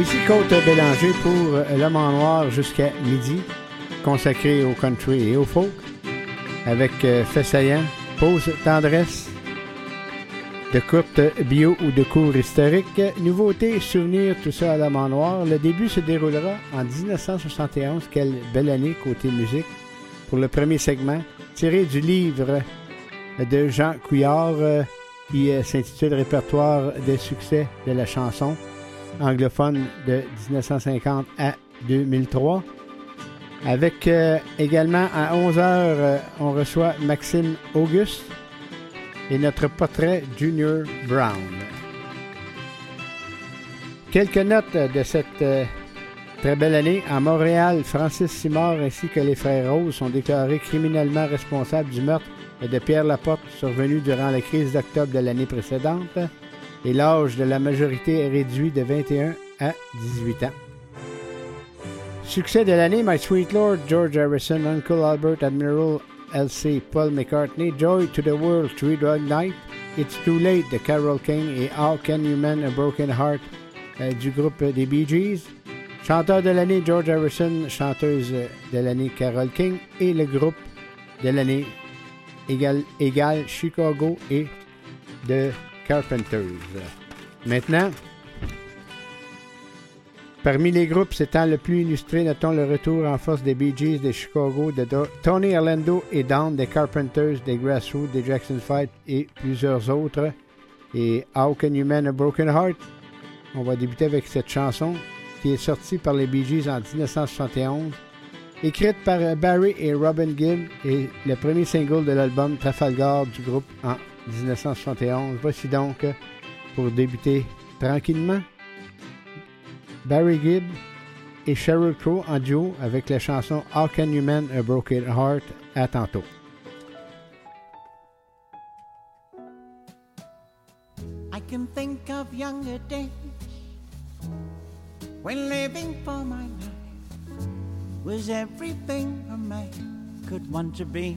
Ici Côte Bélanger pour L'homme en noir jusqu'à midi, consacré au country et au folk, avec euh, Fessaillant, Pause tendresse, de courte bio ou de cours historique, nouveautés, souvenirs, tout ça à l'homme en noir. Le début se déroulera en 1971. Quelle belle année côté musique pour le premier segment, tiré du livre de Jean Couillard euh, qui euh, s'intitule Répertoire des succès de la chanson anglophone de 1950 à 2003. Avec euh, également à 11h, on reçoit Maxime Auguste et notre portrait Junior Brown. Quelques notes de cette très belle année. À Montréal, Francis Simard ainsi que les frères Rose sont déclarés criminellement responsables du meurtre de Pierre Laporte survenu durant la crise d'octobre de l'année précédente et l'âge de la majorité est réduit de 21 à 18 ans. Succès de l'année, My Sweet Lord, George Harrison, Uncle Albert, Admiral L.C., Paul McCartney, Joy to the World, Three Dog Night, It's Too Late de Carol King et How Can You Mend a Broken Heart euh, du groupe des Bee Gees. Chanteur de l'année, George Harrison, chanteuse de l'année, Carol King et le groupe de l'année égal, égal Chicago et The Carpenters. Maintenant, parmi les groupes s'étant le plus illustré, notons le retour en force des Bee Gees de Chicago, de Tony Orlando et Down, des Carpenters, des Grassroots, des Jackson Fight et plusieurs autres. Et How Can You Mend a Broken Heart? On va débuter avec cette chanson qui est sortie par les Bee Gees en 1971 écrite par euh, Barry et Robin Gibb et le premier single de l'album Trafalgar du groupe en 1971. Voici donc, pour débuter tranquillement, Barry Gibb et Sheryl Crow en duo avec la chanson How Can You Mend a Broken Heart? À tantôt. I can think of younger days when living for my life. was everything a man could want to be.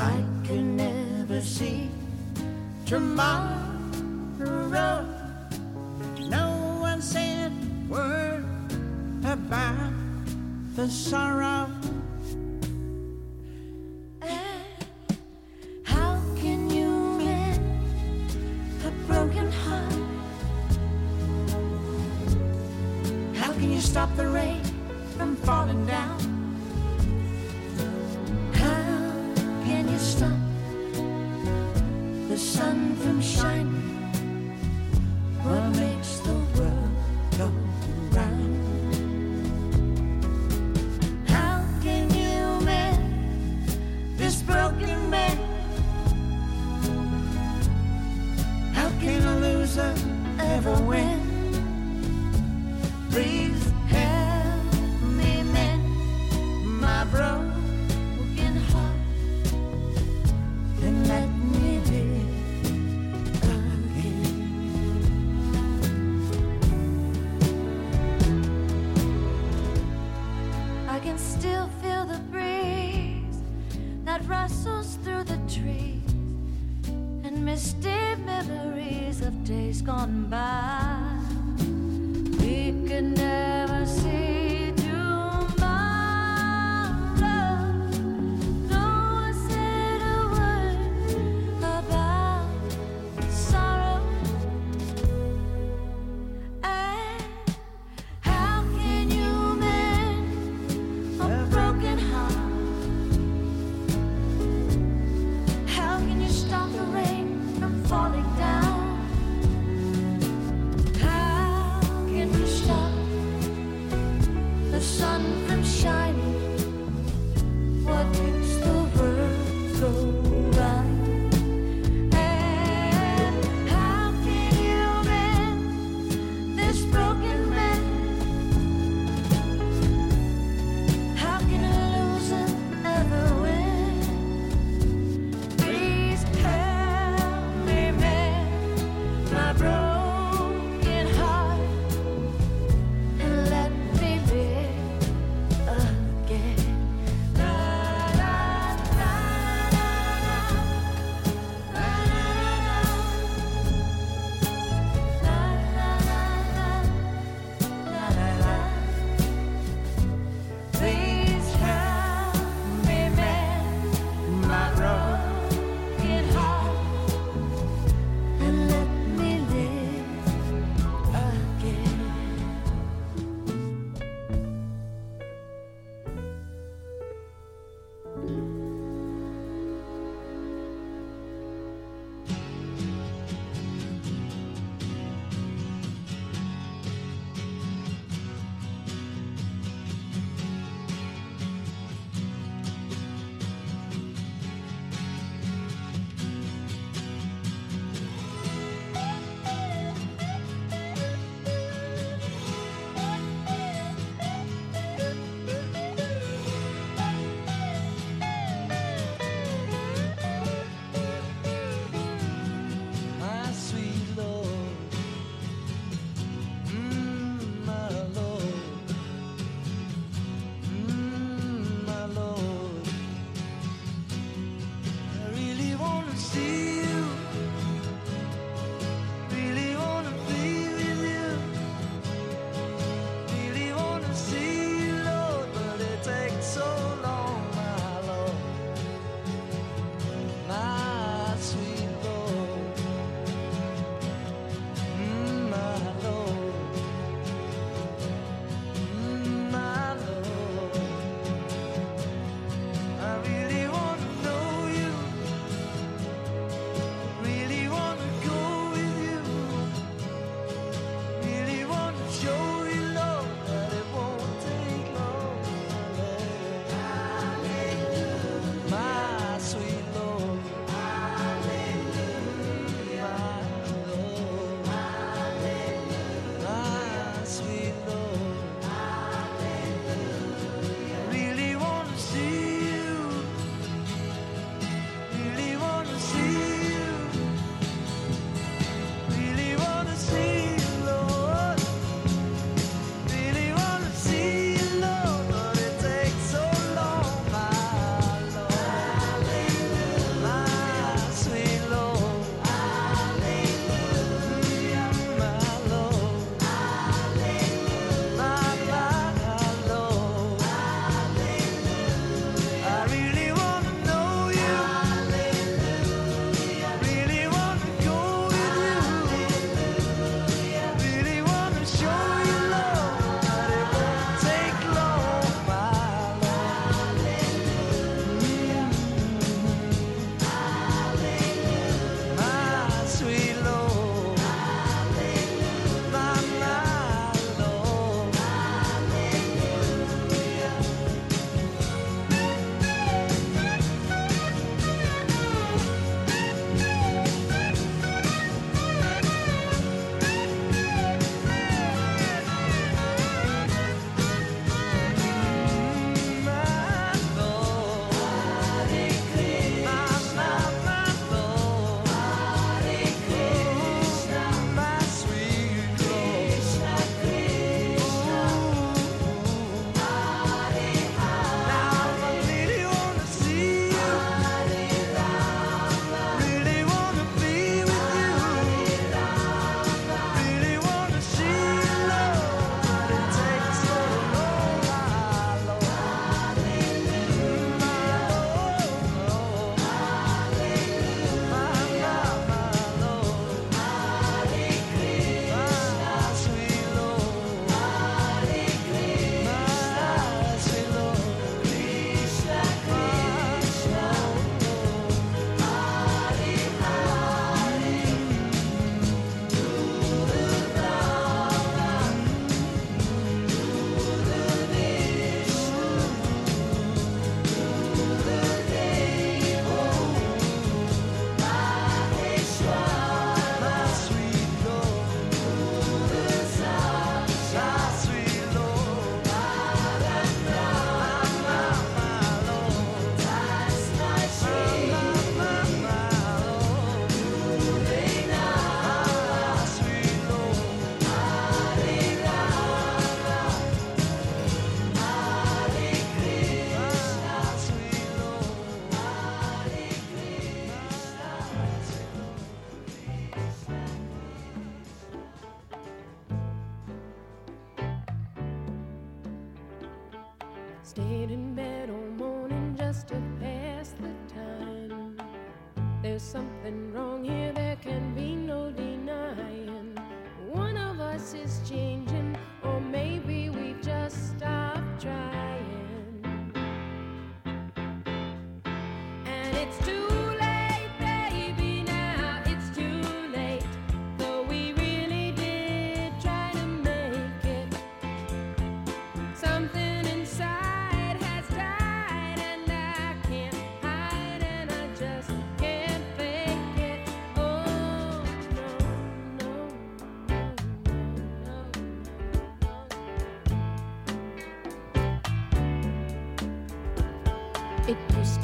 I could never see tomorrow. No one said word about the sorrow. And how can you mend a broken heart? How can you stop the rain from falling down? Sun from shining? What makes the world go round? How can you mend this broken man? How can a loser ever win? Please help me mend my broken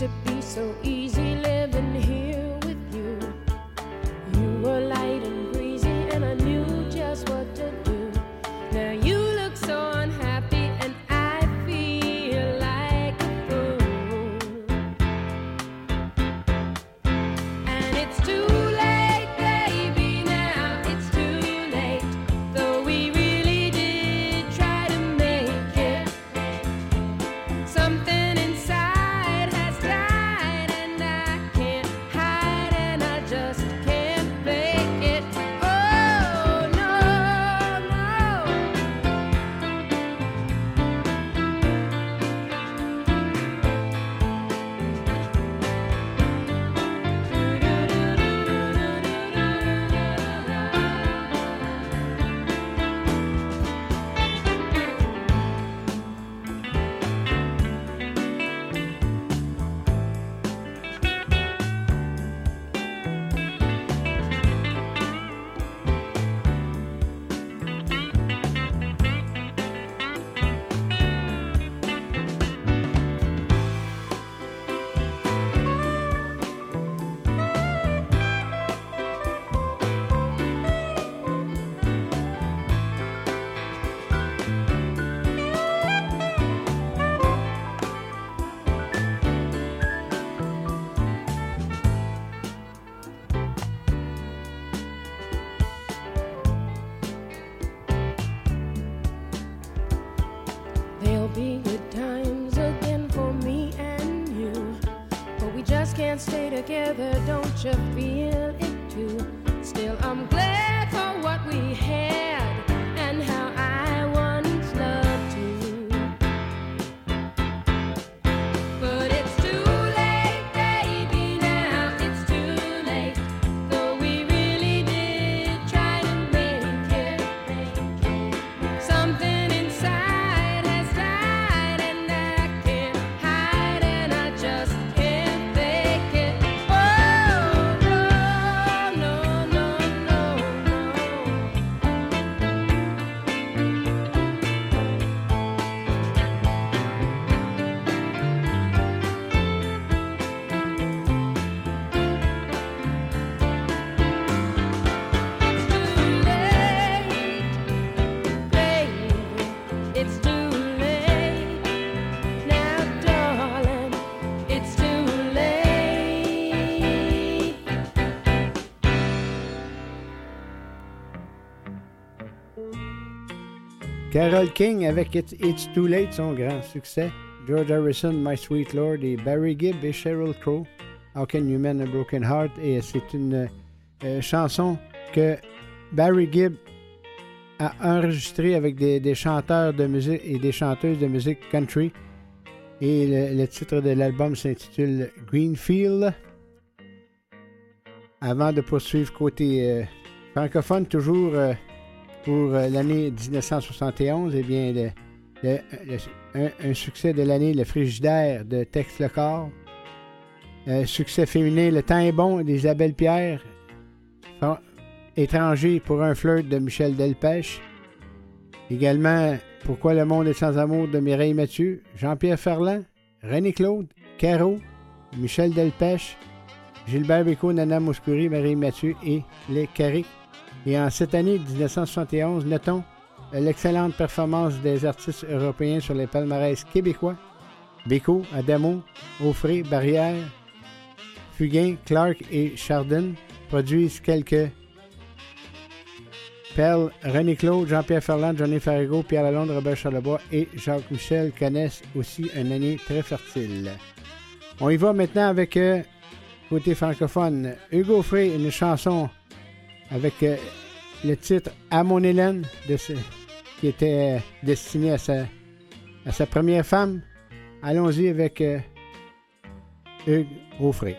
to be so easy living here Carol King avec It's, Too Late, son grand succès. George Harrison, My Sweet Lord et Barry Gibb et Sheryl Crow, How Can You Mend a Broken Heart? Et c'est une euh, chanson que Barry Gibb a enregistrée avec des, chanteurs de musique et des chanteuses de musique country. Et le, le titre de l'album s'intitule Greenfield. Avant de poursuivre côté euh, francophone, toujours euh, pour euh, l'année 1971, eh bien, un, succès de l'année, le frigidaire de Tex Le Corps. Euh, succès féminin, Le temps est bon d'Isabelle Pierre. Étranger pour un flirt de Michel Delpech. Également, Pourquoi le monde est sans amour de Mireille Mathieu. Jean-Pierre Ferland, René Claude, Caro, Michel Delpech, Gilbert Bécaud, Nana Mouskouri, Marie Mathieu et Les Carrés. Et en cette année 1971, notons l'excellente performance des artistes européens sur les palmarès québécois. Béco, Adamo, Offray, Barrière, Fugain, Clark et Chardin produisent quelques perles. René Claude, Jean-Pierre Ferland, Johnny Farigo, Pierre Lalonde, Robert Charlebois et Jacques Michel connaissent aussi une année très fertile. On y va maintenant avec euh, côté francophone. Hugo Frey, une chanson avec euh, le titre À mon Hélène, qui était euh, destiné à sa, première femme. Allons-y avec euh, Hugues Offray.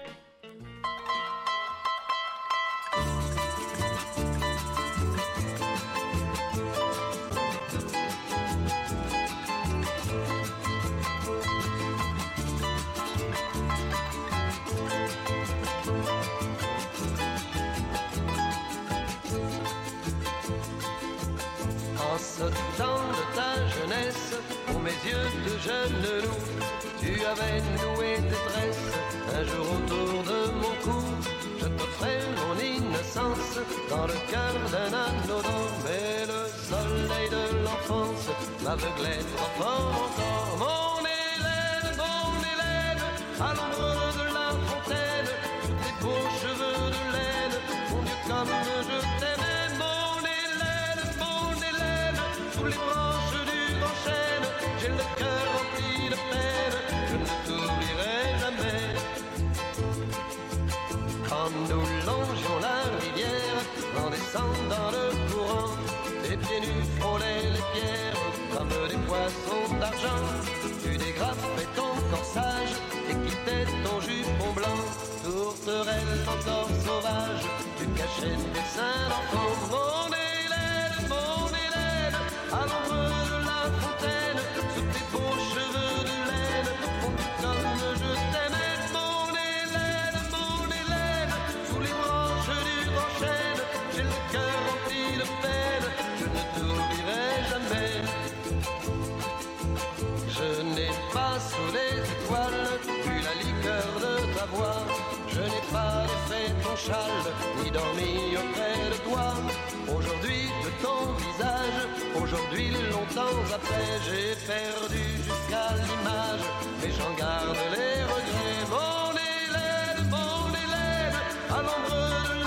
aveuglait trop fort poisson d'argent. Tu dégrapais ton corsage et quittais ton jupon blanc. Tourterelle encore sauvage, tu cachais tes seins d'enfant. Mon élève, mon élève, à ni dormir près de toi. Aujourd'hui de ton visage, aujourd'hui longtemps après, j'ai perdu jusqu'à l'image, mais j'en garde les regrets. Mon élève, mon élève, à l'ombre de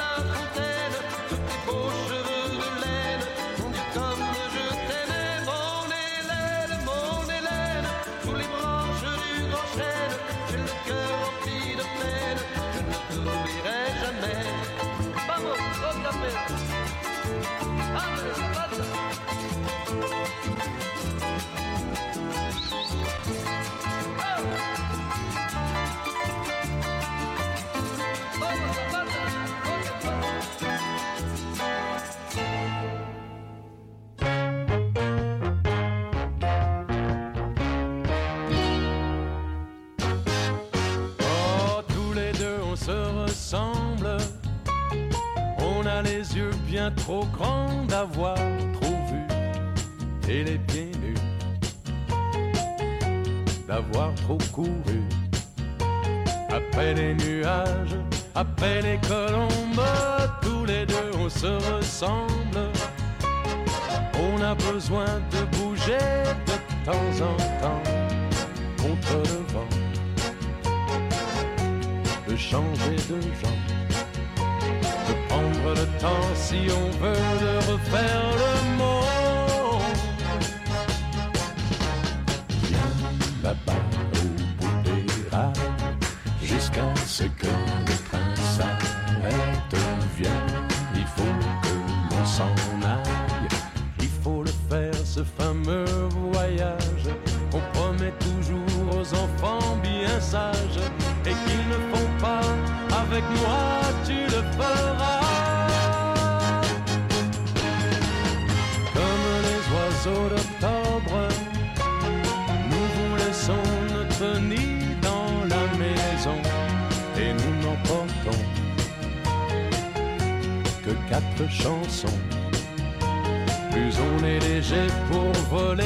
trop grand d'avoir trop vu et les pieds nus, d'avoir trop couru. Après les nuages, après les colombes, tous les deux on se ressemble. On a besoin de bouger de temps en temps contre le vent, de changer de genre si on veut le refaire. chanson. Plus on est léger pour voler,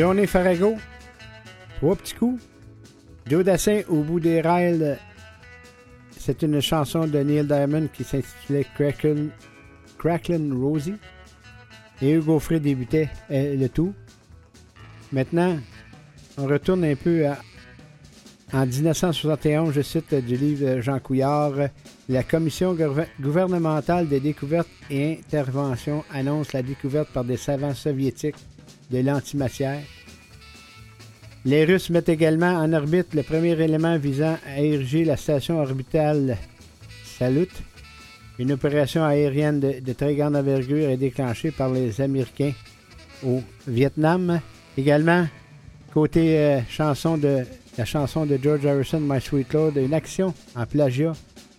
Johnny Farago, trois petits coups. Joe Dassin au bout des rails. C'est une chanson de Neil Diamond qui s'intitulait Cracklin, Cracklin Rosie. Et Hugo Frey débutait euh, le tout. Maintenant, on retourne un peu à- en 1971, je cite du livre Jean Couillard, la commission gouver- gouvernementale des découvertes et interventions annonce la découverte par des savants soviétiques de l'antimatière. Les Russes mettent également en orbite le premier élément visant à ériger la station orbitale Salut. Une opération aérienne de, très grande envergure est déclenchée par les Américains au Vietnam. Également, côté euh, chanson de la chanson de George Harrison, My Sweet Lord, une action en plagiat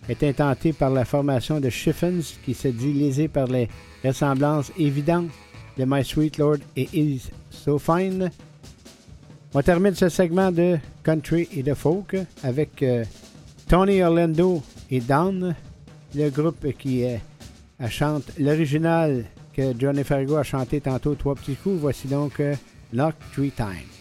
est intentée par la formation de Chiffons qui se dit lésée par les ressemblances évidentes de My Sweet Lord et Is So Fine. On termine ce segment de country et de folk avec euh, Tony Orlando et Don, le groupe qui euh, chante l'original que Johnny Fargo a chanté tantôt, Trois petits coups. Voici donc euh, Knock Three Times.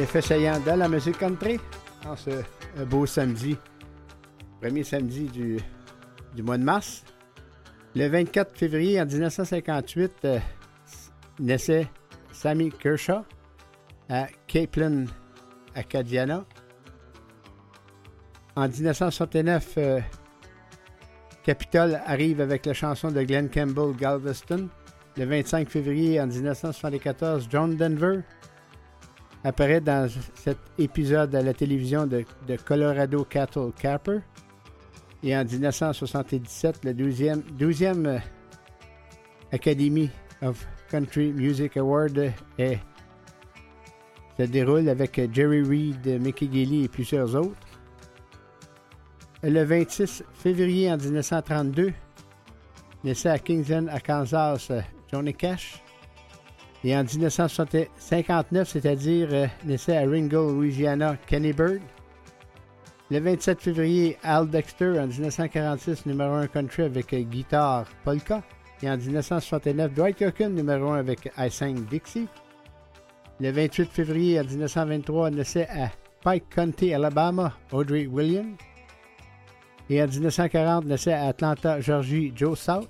Les faits saillants de la musique country en ce euh, beau samedi, premier samedi du, mois de mars. Le 24 février en 1958, euh, naissait Sammy Kershaw à Capelin, Acadiana. En 1969, euh, Capitol arrive avec la chanson de Glenn Campbell, Galveston. Le 25 février en 1974, John Denver apparaît dans cet épisode à la télévision de, Colorado Cattle Capper. Et en 1977, le 12e, 12e euh, Academy of Country Music Award est, se déroule avec Jerry Reed, Mickey Gilly et plusieurs autres. Le 26 février en 1932, naissait à Kingston, Arkansas, Johnny Cash. Et en 1959, c'est-à-dire euh, naissait à Ringgold, Louisiana, Kenny Bird. Le 27 février, Al Dexter, en 1946, numéro 1 country avec euh, guitare polka. Et en 1969, Dwight Yoakam, numéro 1 avec I Sang Dixie. Le 28 février en 1923, naissait à Pike County, Alabama, Audrey Williams. Et en 1940, naissait à Atlanta, Georgie, Joe South.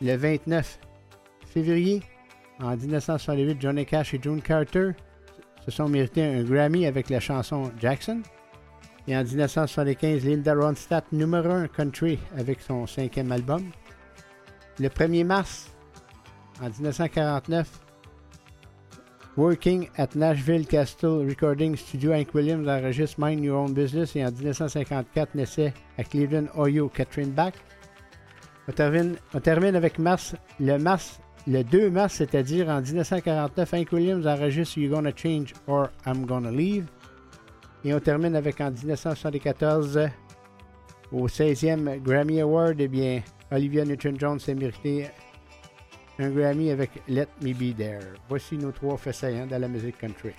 Le 29 février, en 1968, Johnny Cash et June Carter se sont mérités un Grammy avec la chanson Jackson. Et en 1975, Linda Ronstadt, numéro 1 country avec son cinquième album. Le 1er mars, en 1949, Working at Nashville Castle Recording Studio, Hank Williams enregistre Mind Your Own Business et en 1954 naissait à Cleveland, Ohio, Catherine Bach. On termine, on termine avec mars, le mars, le 2 mars, c'est-à-dire en 1949, Hank Williams enregistre You're Gonna Change or I'm Gonna Leave. Et on termine avec en 1974, au 16e Grammy Award, eh bien, Olivia Newton-Jones s'est mérité un Grammy avec Let Me Be There. Voici nos trois faits saillants dans la musique country.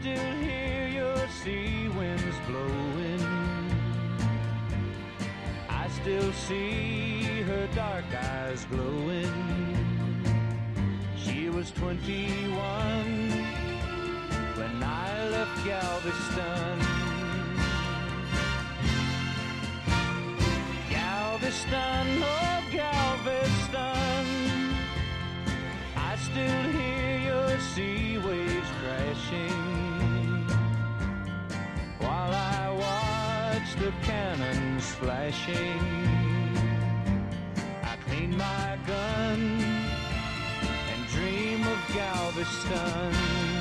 still hear your sea winds blowing. I still see her dark eyes glowing. She was 21 when I left Galveston. Galveston, oh Galveston, I still hear your sea waves crashing. of cannons flashing. I clean my gun and dream of Galveston.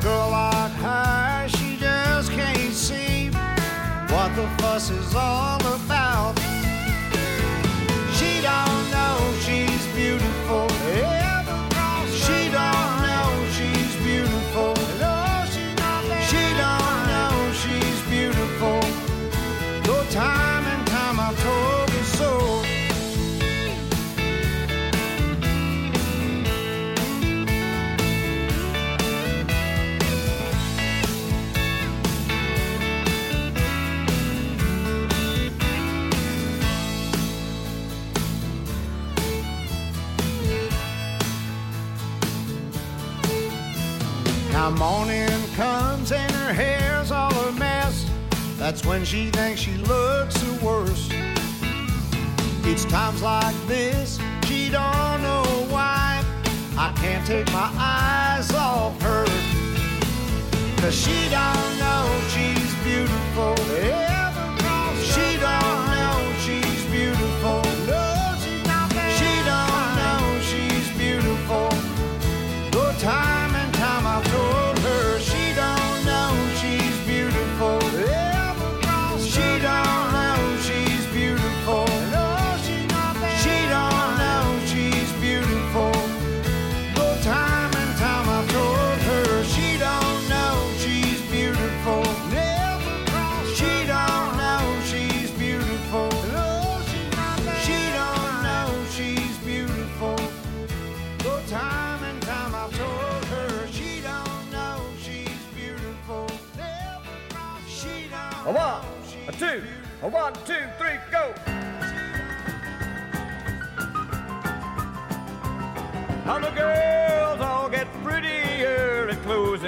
girl like her, she just can't see what the fuss is all when she thinks she looks the worst. It's times like this, she don't know why. I can't take my eyes off her. Cause she don't know she's beautiful. Yeah.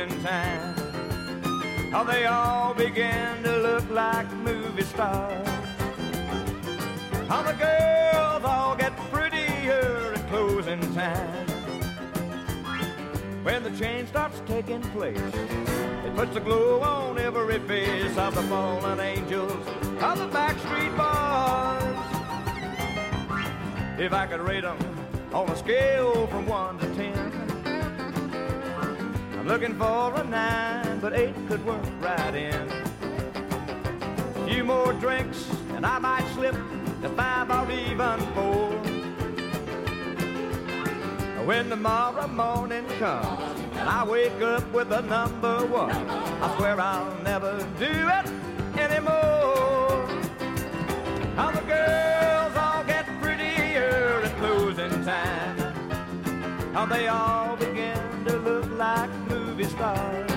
Closing time. How oh, they all begin to look like movie stars. How the girls all get prettier at closing time. When the change starts taking place, it puts a glow on every face of the fallen angels of the backstreet boys. If I could rate them on a scale from one to ten, I'm looking for a nine, but eight could work right in. A few more drinks, and I might slip to five or even four. When tomorrow morning comes and I wake up with a number one, I swear I'll never do it anymore. How the girls all get prettier at closing time. How they all movie stars.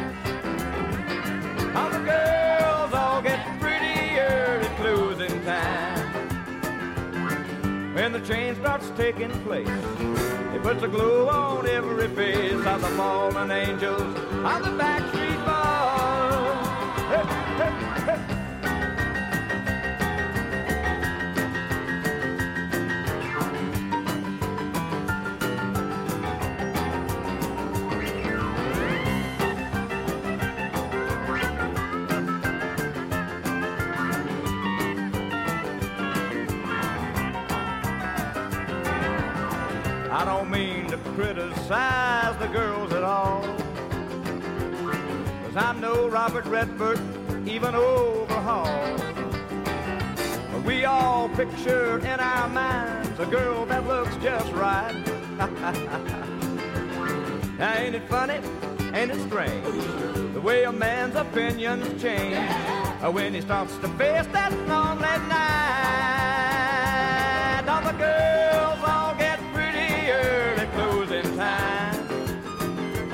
How the girls all get prettier at closing time. When the change starts taking place, it puts a glow on every face of the fallen angels of the backstreet. Hey, criticize the girls at all. Cause I'm no Robert Redford, even overhaul. But we all picture in our minds a girl that looks just right. now ain't it funny? Ain't it strange? The way a man's opinions change uh, when he starts to face that lonely night. All the girls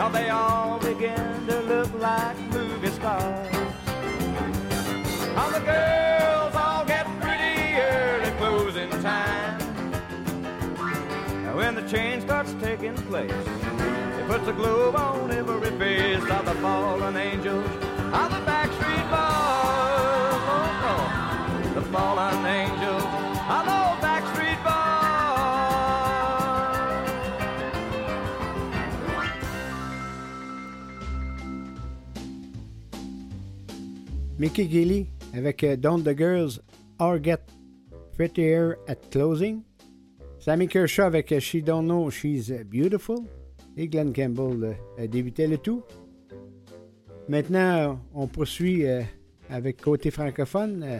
Now they all begin to look like movie stars. How the girls all get prettier at closing time. Now when the change starts taking place, it puts a globe on every face of the fallen angels of the backstreet boys. Oh, oh. The fallen Mickey Gilly avec euh, Don't the Girls All Get Prettier at Closing. Sammy Kershaw avec euh, She Don't Know She's Beautiful. Et Glenn Campbell euh, a débuté le tout. Maintenant, euh, on poursuit euh, avec côté francophone. euh,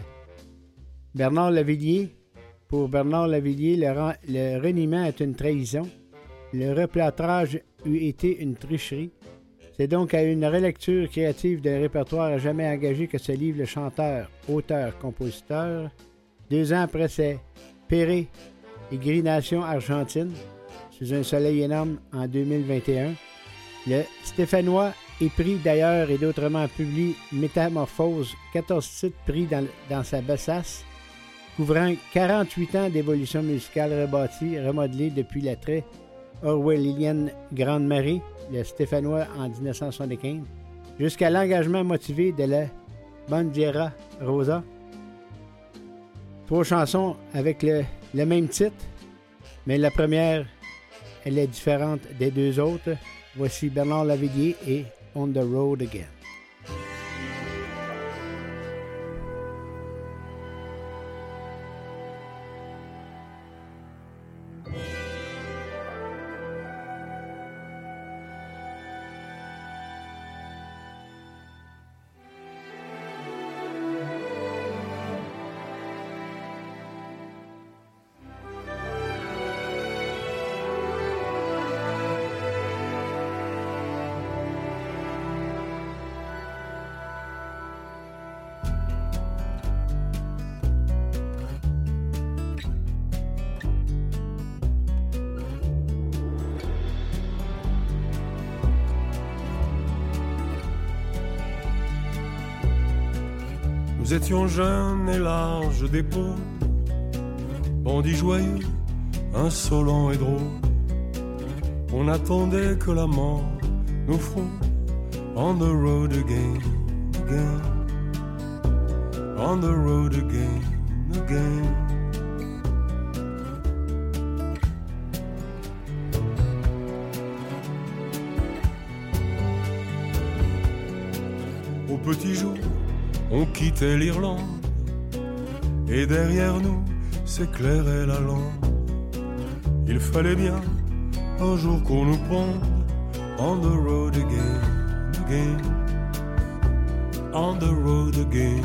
Bernard Lavillier. Pour Bernard Lavillier, le, le reniement est une trahison. Le replâtrage eût été une tricherie. C'est donc à une relecture créative d'un répertoire à jamais engagé que se livre le chanteur, auteur, compositeur. Deux ans après ses Péré et Gris-Nation Argentine, sous un soleil énorme en 2021. Le Stéphanois est pris d'ailleurs et d'autrement publie Métamorphose, 14 titres pris dans, sa besace, couvrant 48 ans d'évolution musicale rebâtie, remodelée depuis la très orwellienne Grande Marie, le Stéphanois en 1975, jusqu'à l'engagement motivé de la Bandiera Rosa. Trois chansons avec le, même titre, mais la première, elle est différente des deux autres. Voici Bernard Lavillier et On the Road Again. Jeunes et larges d'épaules, bandits joyeux, insolents et drôles. On attendait que la mort nous frôle. On the road again, again. On the road again, again. Quittait l'Irlande. Et derrière nous s'éclairait la lampe. Il fallait bien un jour qu'on nous ponde on the road again, again, on the road again,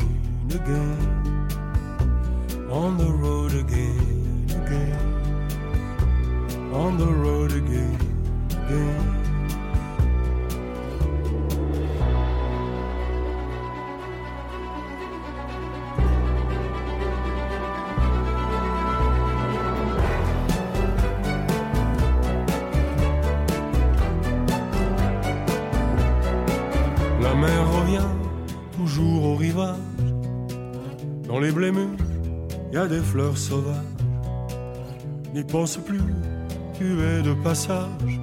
again, on the road again, again, on the road again, again. Des fleurs sauvages. N'y pense plus, tu es de passage.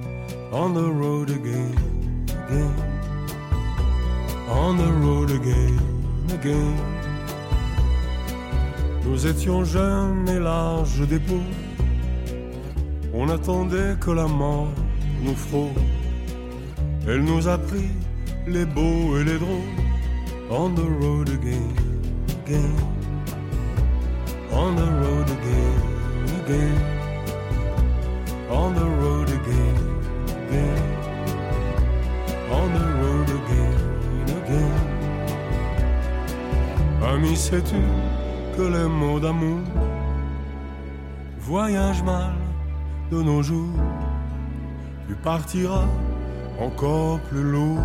On the road again, again. On the road again, again. Nous étions jeunes et larges d'épaules. On attendait que la mort nous frôle. Elle nous a pris les beaux et les drôles. On the road again, again. On the road again, again. On the road again, again. On the road again, again. Ami, sais-tu que les mots d'amour voyagent mal de nos jours? Tu partiras encore plus lourd.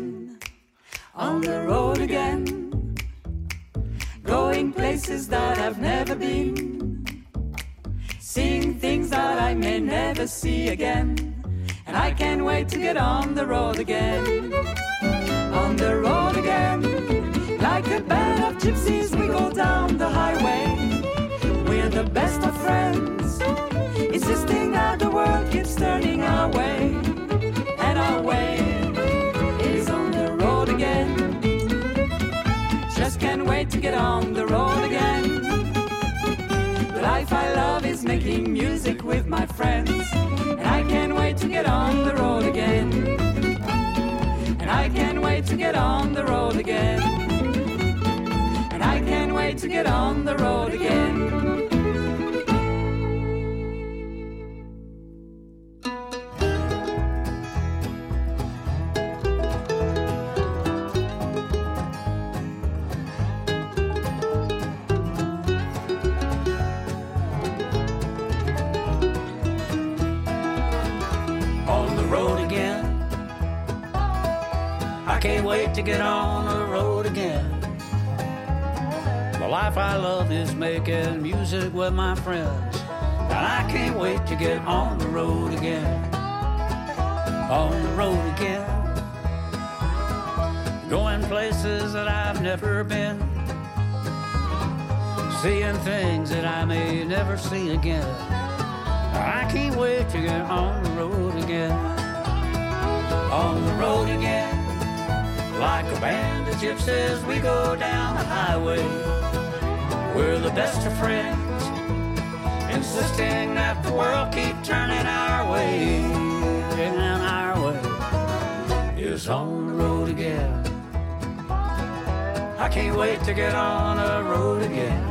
Get on the road again. And I can't wait to get on the road again. See again. I can't wait to get on the road again. On the road again. Like a band of gypsies, we go down the highway. We're the best of friends, insisting that the world keep turning our way. And our way is on the road again. I can't wait to get on the road again.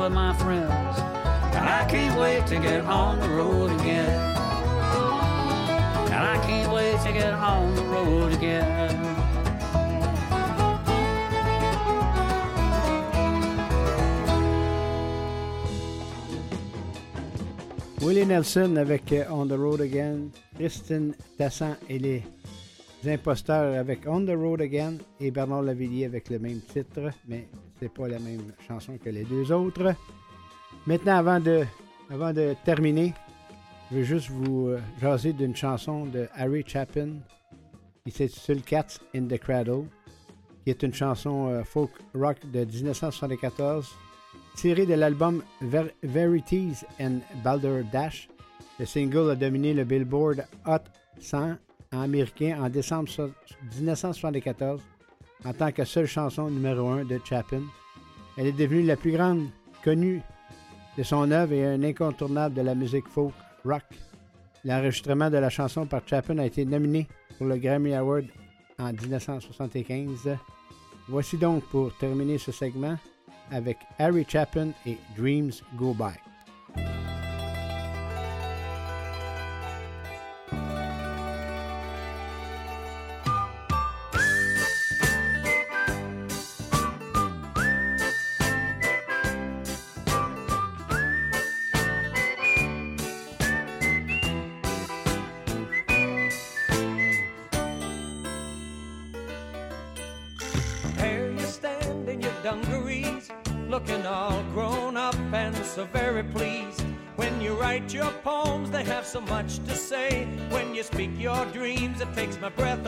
With my friends. And I can't wait to get on the road again. And I can't wait to get on the road again. Willie Nelson avec euh, On the Road Again, Christine Tassan et les imposteurs avec On the Road Again et Bernard Lavillier avec le même titre, mais c'est pas la même chanson que les deux autres. Maintenant, avant de, avant de terminer, je veux juste vous euh, jaser d'une chanson de Harry Chapin qui s'intitule Cats in the Cradle, qui est une chanson euh, folk rock de 1974 tirée de l'album Ver- Verities and Balderdash. Le single a dominé le Billboard Hot 100 en américain en décembre so- 1974 en tant que seule chanson numéro 1 de Chapin. Elle est devenue la plus grande connue de son œuvre et un incontournable de la musique folk rock. L'enregistrement de la chanson par Chapin a été nominé pour le Grammy Award en 1975. Voici donc pour terminer ce segment avec Harry Chapin et Dreams Go By. Your dreams, it takes my breath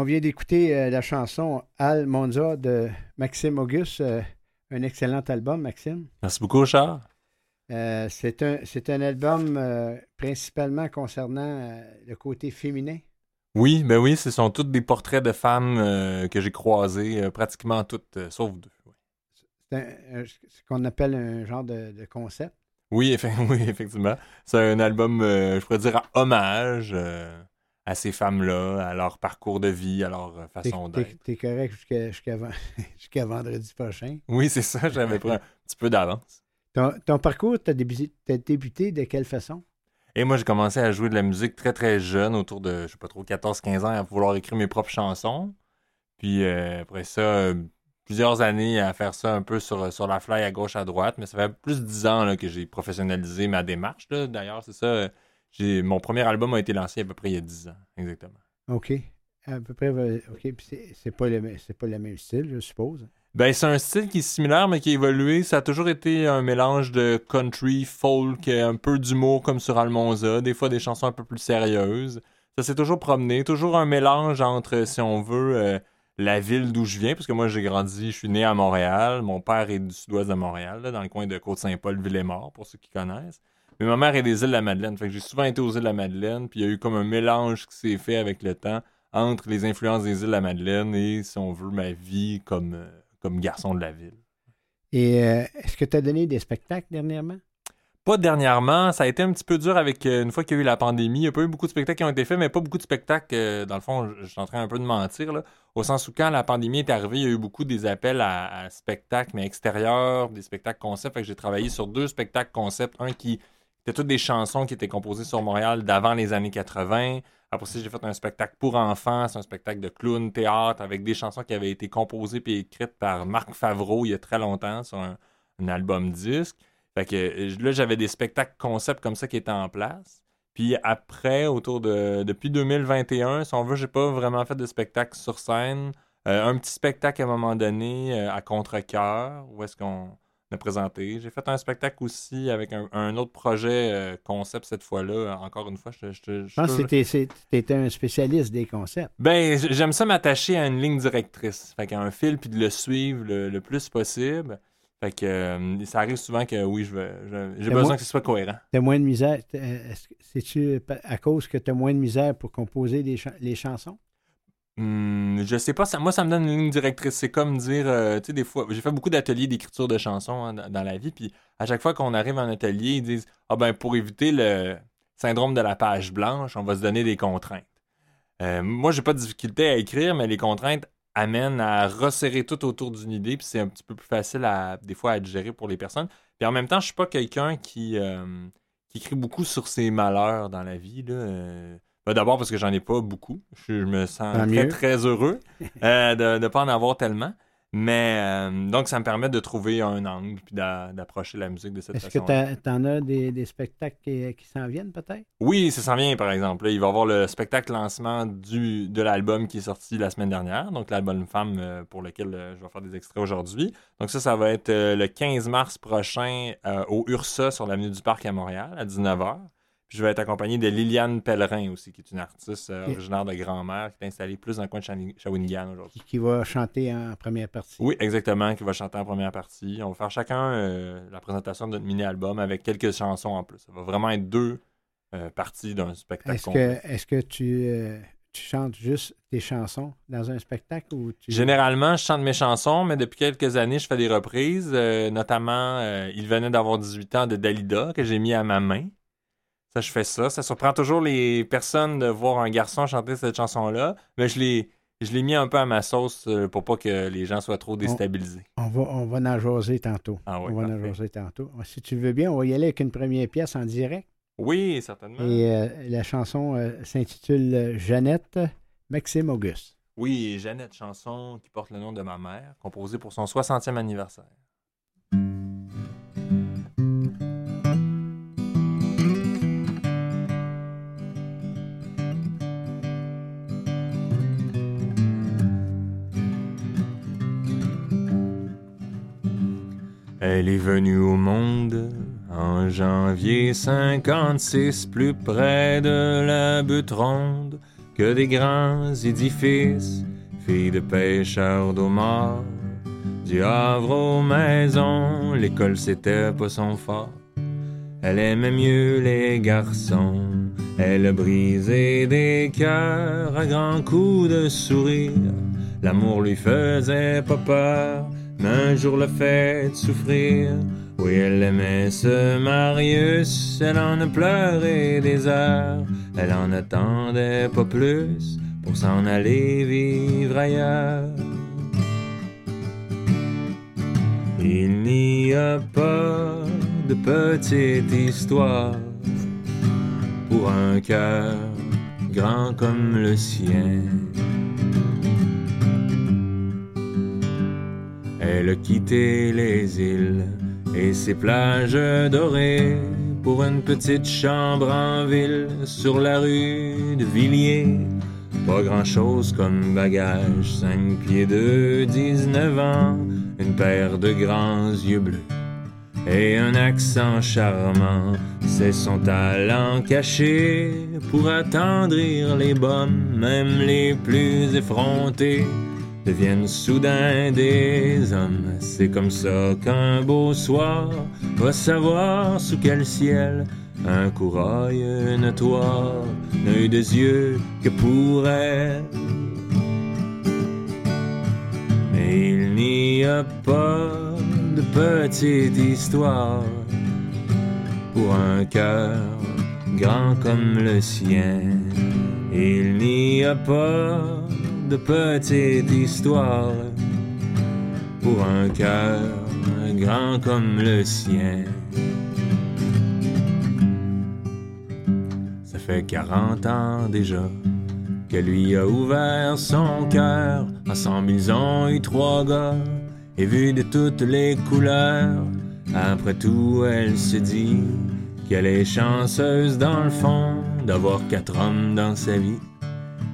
On vient d'écouter euh, la chanson Al Monza de Maxime Auguste. euh, un excellent album, Maxime. Merci beaucoup, Charles. Euh, c'est un, c'est un album principalement concernant le côté féminin. Oui, ben oui, ce sont tous des portraits de femmes que j'ai croisées, pratiquement toutes, sauf deux. C'est ce qu'on appelle un genre de, de concept. Oui, effe- oui, effectivement. C'est un album, je pourrais dire, à hommage à ces femmes-là, à leur parcours de vie, à leur euh, façon d'être. t'es correct jusqu'à, jusqu'à vendredi prochain? Oui, c'est ça, j'avais pris un petit peu d'avance. Ton, ton parcours, t'as débuté, débuté de quelle façon? Et moi, j'ai commencé à jouer de la musique très, très jeune, autour de, je sais pas trop, 14-15 ans, à vouloir écrire mes propres chansons. Puis euh, après ça, euh, plusieurs années à faire ça un peu sur, sur la fly à gauche, à droite. Mais ça fait plus de 10 ans là, que j'ai professionnalisé ma démarche. D'ailleurs, c'est ça. J'ai, mon premier album a été lancé à peu près il y a 10 ans, exactement. OK. À peu près, euh, OK. Puis c'est, c'est, pas le, c'est pas le même style, je suppose. Ben, c'est un style qui est similaire, mais qui a évolué. Ça a toujours été un mélange de country, folk, un peu d'humour comme sur Almonza, des fois des chansons un peu plus sérieuses. Ça s'est toujours promené, toujours un mélange entre, si on veut, euh, la ville d'où je viens, parce que moi j'ai grandi, je suis né à Montréal. Mon père est du sud-ouest de Montréal, là, dans le coin de Côte-Saint-Paul, Ville-et-Mort, pour ceux qui connaissent. Mais ma mère est des îles de la Madeleine, fait que j'ai souvent été aux îles de la Madeleine, puis il y a eu comme un mélange qui s'est fait avec le temps entre les influences des îles de la Madeleine et, si on veut, ma vie comme, euh, comme garçon de la ville. Et euh, est-ce que tu as donné des spectacles dernièrement? Pas dernièrement, ça a été un petit peu dur avec euh, une fois qu'il y a eu la pandémie. Il n'y a pas eu beaucoup de spectacles qui ont été faits, mais pas beaucoup de spectacles. euh, dans le fond, je suis en train un peu de mentir, là, au sens où quand la pandémie est arrivée, il y a eu beaucoup des appels à, à spectacles, mais extérieurs, des spectacles concept. Fait que j'ai travaillé sur deux spectacles concept. Un qui était toutes des chansons qui étaient composées sur Montréal d'avant les années 80. Après ça, j'ai fait un spectacle pour enfants. C'est un spectacle de clown, théâtre, avec des chansons qui avaient été composées et écrites par Marc Favreau il y a très longtemps sur un, album disque. Fait que euh, là, j'avais des spectacles concept comme ça qui étaient en place. Puis après, autour de. Depuis 2021, si on veut, j'ai pas vraiment fait de spectacle sur scène. Euh, un petit spectacle à un moment donné euh, à contre-cœur, où est-ce qu'on a présenté. J'ai fait un spectacle aussi avec un, un autre projet euh, concept cette fois-là. Encore une fois, je, je, je- Je pense que tu étais un spécialiste des concepts. ben, j'aime ça m'attacher à une ligne directrice. Fait qu'à un fil, puis de le suivre le, le plus possible. Fait que euh, ça arrive souvent que oui, je veux, je- j'ai besoin que ce soit cohérent. Tu as moins de misère. t'as- C'est-tu pa- à cause que tu as moins de misère pour composer cha- les chansons? Hmm, je sais pas, moi ça me donne une ligne directrice. C'est comme dire, euh, tu sais, des fois, j'ai fait beaucoup d'ateliers d'écriture de chansons hein, dans, dans la vie, puis à chaque fois qu'on arrive en atelier, ils disent Ah ben pour éviter le syndrome de la page blanche, on va se donner des contraintes. Euh, moi, j'ai pas de difficulté à écrire, mais les contraintes amènent à resserrer tout autour d'une idée, puis c'est un petit peu plus facile à des fois à digérer pour les personnes. Puis en même temps, je suis pas quelqu'un qui, euh, qui écrit beaucoup sur ses malheurs dans la vie. Là. Ben, D'abord parce que j'en ai pas beaucoup. Je, je me sens Tant très, mieux. très heureux euh, de ne pas en avoir tellement. Mais euh, donc, ça me permet de trouver un angle puis d'a- d'approcher la musique de cette Est-ce que façon. tu en as des, des spectacles qui, qui s'en viennent peut-être? Oui, ça s'en vient, par exemple. Là, il va y avoir le spectacle lancement du, de l'album qui est sorti la semaine dernière, donc l'album Femme euh, pour lequel euh, je vais faire des extraits aujourd'hui. Donc ça, ça va être le 15 mars prochain au URSA sur l'avenue du Parc à Montréal à 19h. Puis je vais être accompagné de Liliane Pellerin aussi, qui est une artiste euh, originaire de Grand-Mère, qui est installée plus dans le coin de Shawin- Shawinigan aujourd'hui. Qui, qui va chanter en première partie. Oui, exactement, qui va chanter en première partie. On va faire chacun euh, la présentation de notre mini-album avec quelques chansons en plus. Ça va vraiment être deux euh, parties d'un spectacle. Est-ce que, tu, tu chantes juste tes chansons dans un spectacle ou tu... Généralement, je chante mes chansons, mais depuis quelques années, je fais des reprises. euh, notamment, euh, il venait d'avoir 18 ans de Dalida, que j'ai mis à ma main. Ça, je fais ça. Ça surprend toujours les personnes de voir un garçon chanter cette chanson-là. Mais je l'ai, je l'ai mis un peu à ma sauce euh, pour pas que les gens soient trop déstabilisés. On va, on va en jaser tantôt. Ah oui, on va en jaser tantôt. Si tu veux bien, on va y aller avec une première pièce en direct. Oui, certainement. Et euh, la chanson euh, s'intitule Jeannette Maxime Auguste. Oui, et Jeannette, chanson qui porte le nom de ma mère, composée pour son 60e anniversaire. Elle est venue au monde en janvier 56, plus près de la butte ronde que des grands édifices, fille de pêcheurs d'homards. Du Havre aux maisons, l'école c'était pas son fort. Elle aimait mieux les garçons. Elle brisé des cœurs à grands coups de sourire. L'amour lui faisait pas peur, mais un jour le fait souffrir. Oui, elle aimait ce Marius, elle en a pleuré des heures. Elle en attendait pas plus pour s'en aller vivre ailleurs. Il n'y a pas de petite histoire pour un cœur grand comme le sien. Elle a quitté les îles et ses plages dorées pour une petite chambre en ville sur la rue de Villiers. Pas grand chose comme bagage, 5 pieds de 19 ans, une paire de grands yeux bleus et un accent charmant. C'est son talent caché pour attendrir les bonnes, même les plus effrontés deviennent soudain des hommes. C'est comme ça qu'un beau soir va savoir sous quel ciel un courail notoire n'a eu des yeux que pour elle. Mais il n'y a pas de petite histoire pour un cœur grand comme le sien. Il n'y a pas de petite histoire pour un cœur grand comme le sien. Ça fait 40 ans déjà que lui a ouvert son cœur. Ensemble, ils ont eu trois gars et vu de toutes les couleurs. Après tout, elle se dit qu'elle est chanceuse dans le fond d'avoir quatre hommes dans sa vie.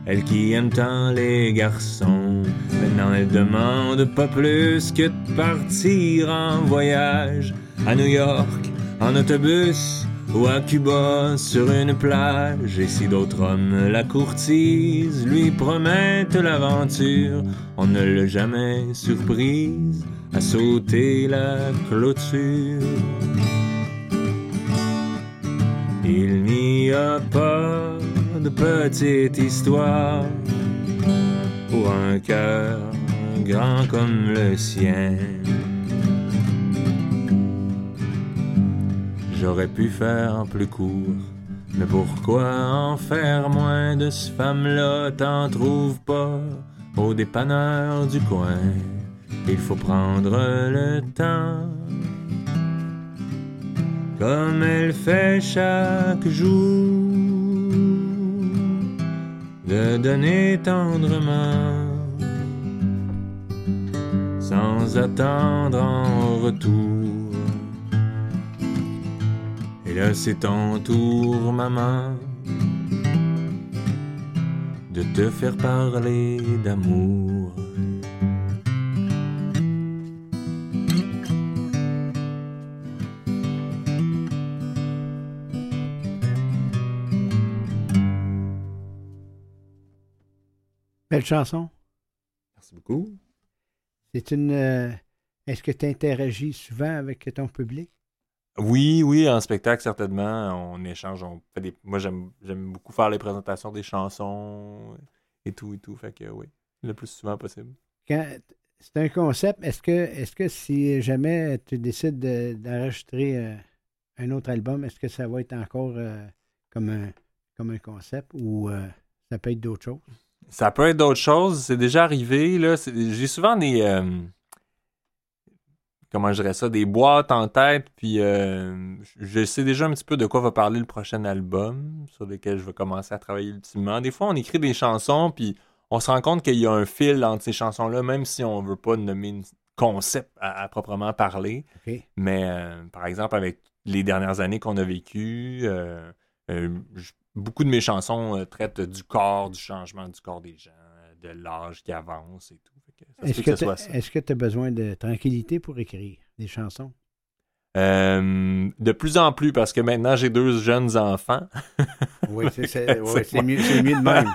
Elle qui aime tant les garçons, maintenant elle demande pas plus que de partir en voyage à New York, en autobus ou à Cuba sur une plage. Et si d'autres hommes la courtisent, lui promettent l'aventure, on ne l'a jamais surprise à sauter la clôture. Il n'y a pas petite histoire pour un cœur grand comme le sien. J'aurais pu faire plus court, mais pourquoi en faire moins de ce femme-là? T'en trouves pas au dépanneur du coin? Il faut prendre le temps comme elle fait chaque jour, de donner tendrement, sans attendre en retour. Et là c'est ton tour, maman, de te faire parler d'amour. Belle chanson. Merci beaucoup. C'est une. euh, Est-ce que tu interagis souvent avec ton public? Oui, oui, en spectacle, certainement. On échange. On fait des... Moi, j'aime j'aime beaucoup faire les présentations des chansons et tout et tout. Fait que oui, le plus souvent possible. Quand c'est un concept, est-ce que est-ce que si jamais tu décides de- d'enregistrer euh, un autre album, est-ce que ça va être encore euh, comme un comme un concept ou euh, ça peut être d'autres choses? Ça peut être d'autres choses. C'est déjà arrivé. là. J'ai souvent des. euh, comment je dirais ça? Des boîtes en tête. Puis euh, je sais déjà un petit peu de quoi va parler le prochain album sur lequel je vais commencer à travailler ultimement. Des fois, on écrit des chansons. Puis on se rend compte qu'il y a un fil entre ces chansons-là, même si on veut pas nommer un concept à, à proprement parler. Mais euh, par exemple, avec les dernières années qu'on a vécues, euh, euh, beaucoup de mes chansons euh, traitent du corps, du changement du corps des gens, de l'âge qui avance et tout. Est-ce que tu as besoin de tranquillité pour écrire des chansons? Euh, de plus en plus, parce que maintenant j'ai deux jeunes enfants. Oui, c'est- ouais, mieux- de même.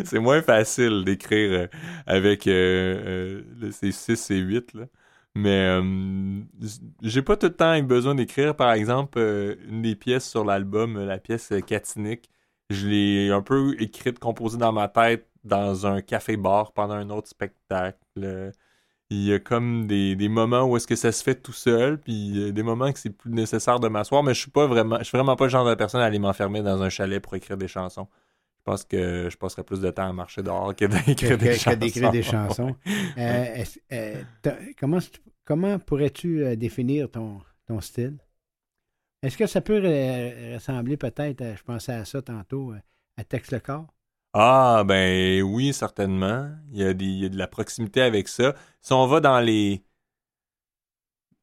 c'est moins facile d'écrire euh, avec euh, euh, le- ces 6 et 8. Là. Mais euh, j'ai pas tout le temps eu besoin d'écrire. Par exemple, euh, une des pièces sur l'album, euh, la pièce Catinique, je l'ai un peu écrite, composée dans ma tête dans un café-bar pendant un autre spectacle. Il y a comme des, des moments où est-ce que ça se fait tout seul, puis des moments que c'est plus nécessaire de m'asseoir, mais je suis pas vraiment, je suis vraiment pas le genre de personne à aller m'enfermer dans un chalet pour écrire des chansons. Je pense que je passerais plus de temps à marcher dehors que d'écrire des chansons. des chansons. Euh, euh, t'as- comment tu- comment pourrais-tu euh, définir ton, ton style? Est-ce que ça peut re- ressembler peut-être, je pensais à ça tantôt, à Tex le corps? Ah, ben oui, certainement. Il y, a des, il y a de la proximité avec ça. Si on va dans les.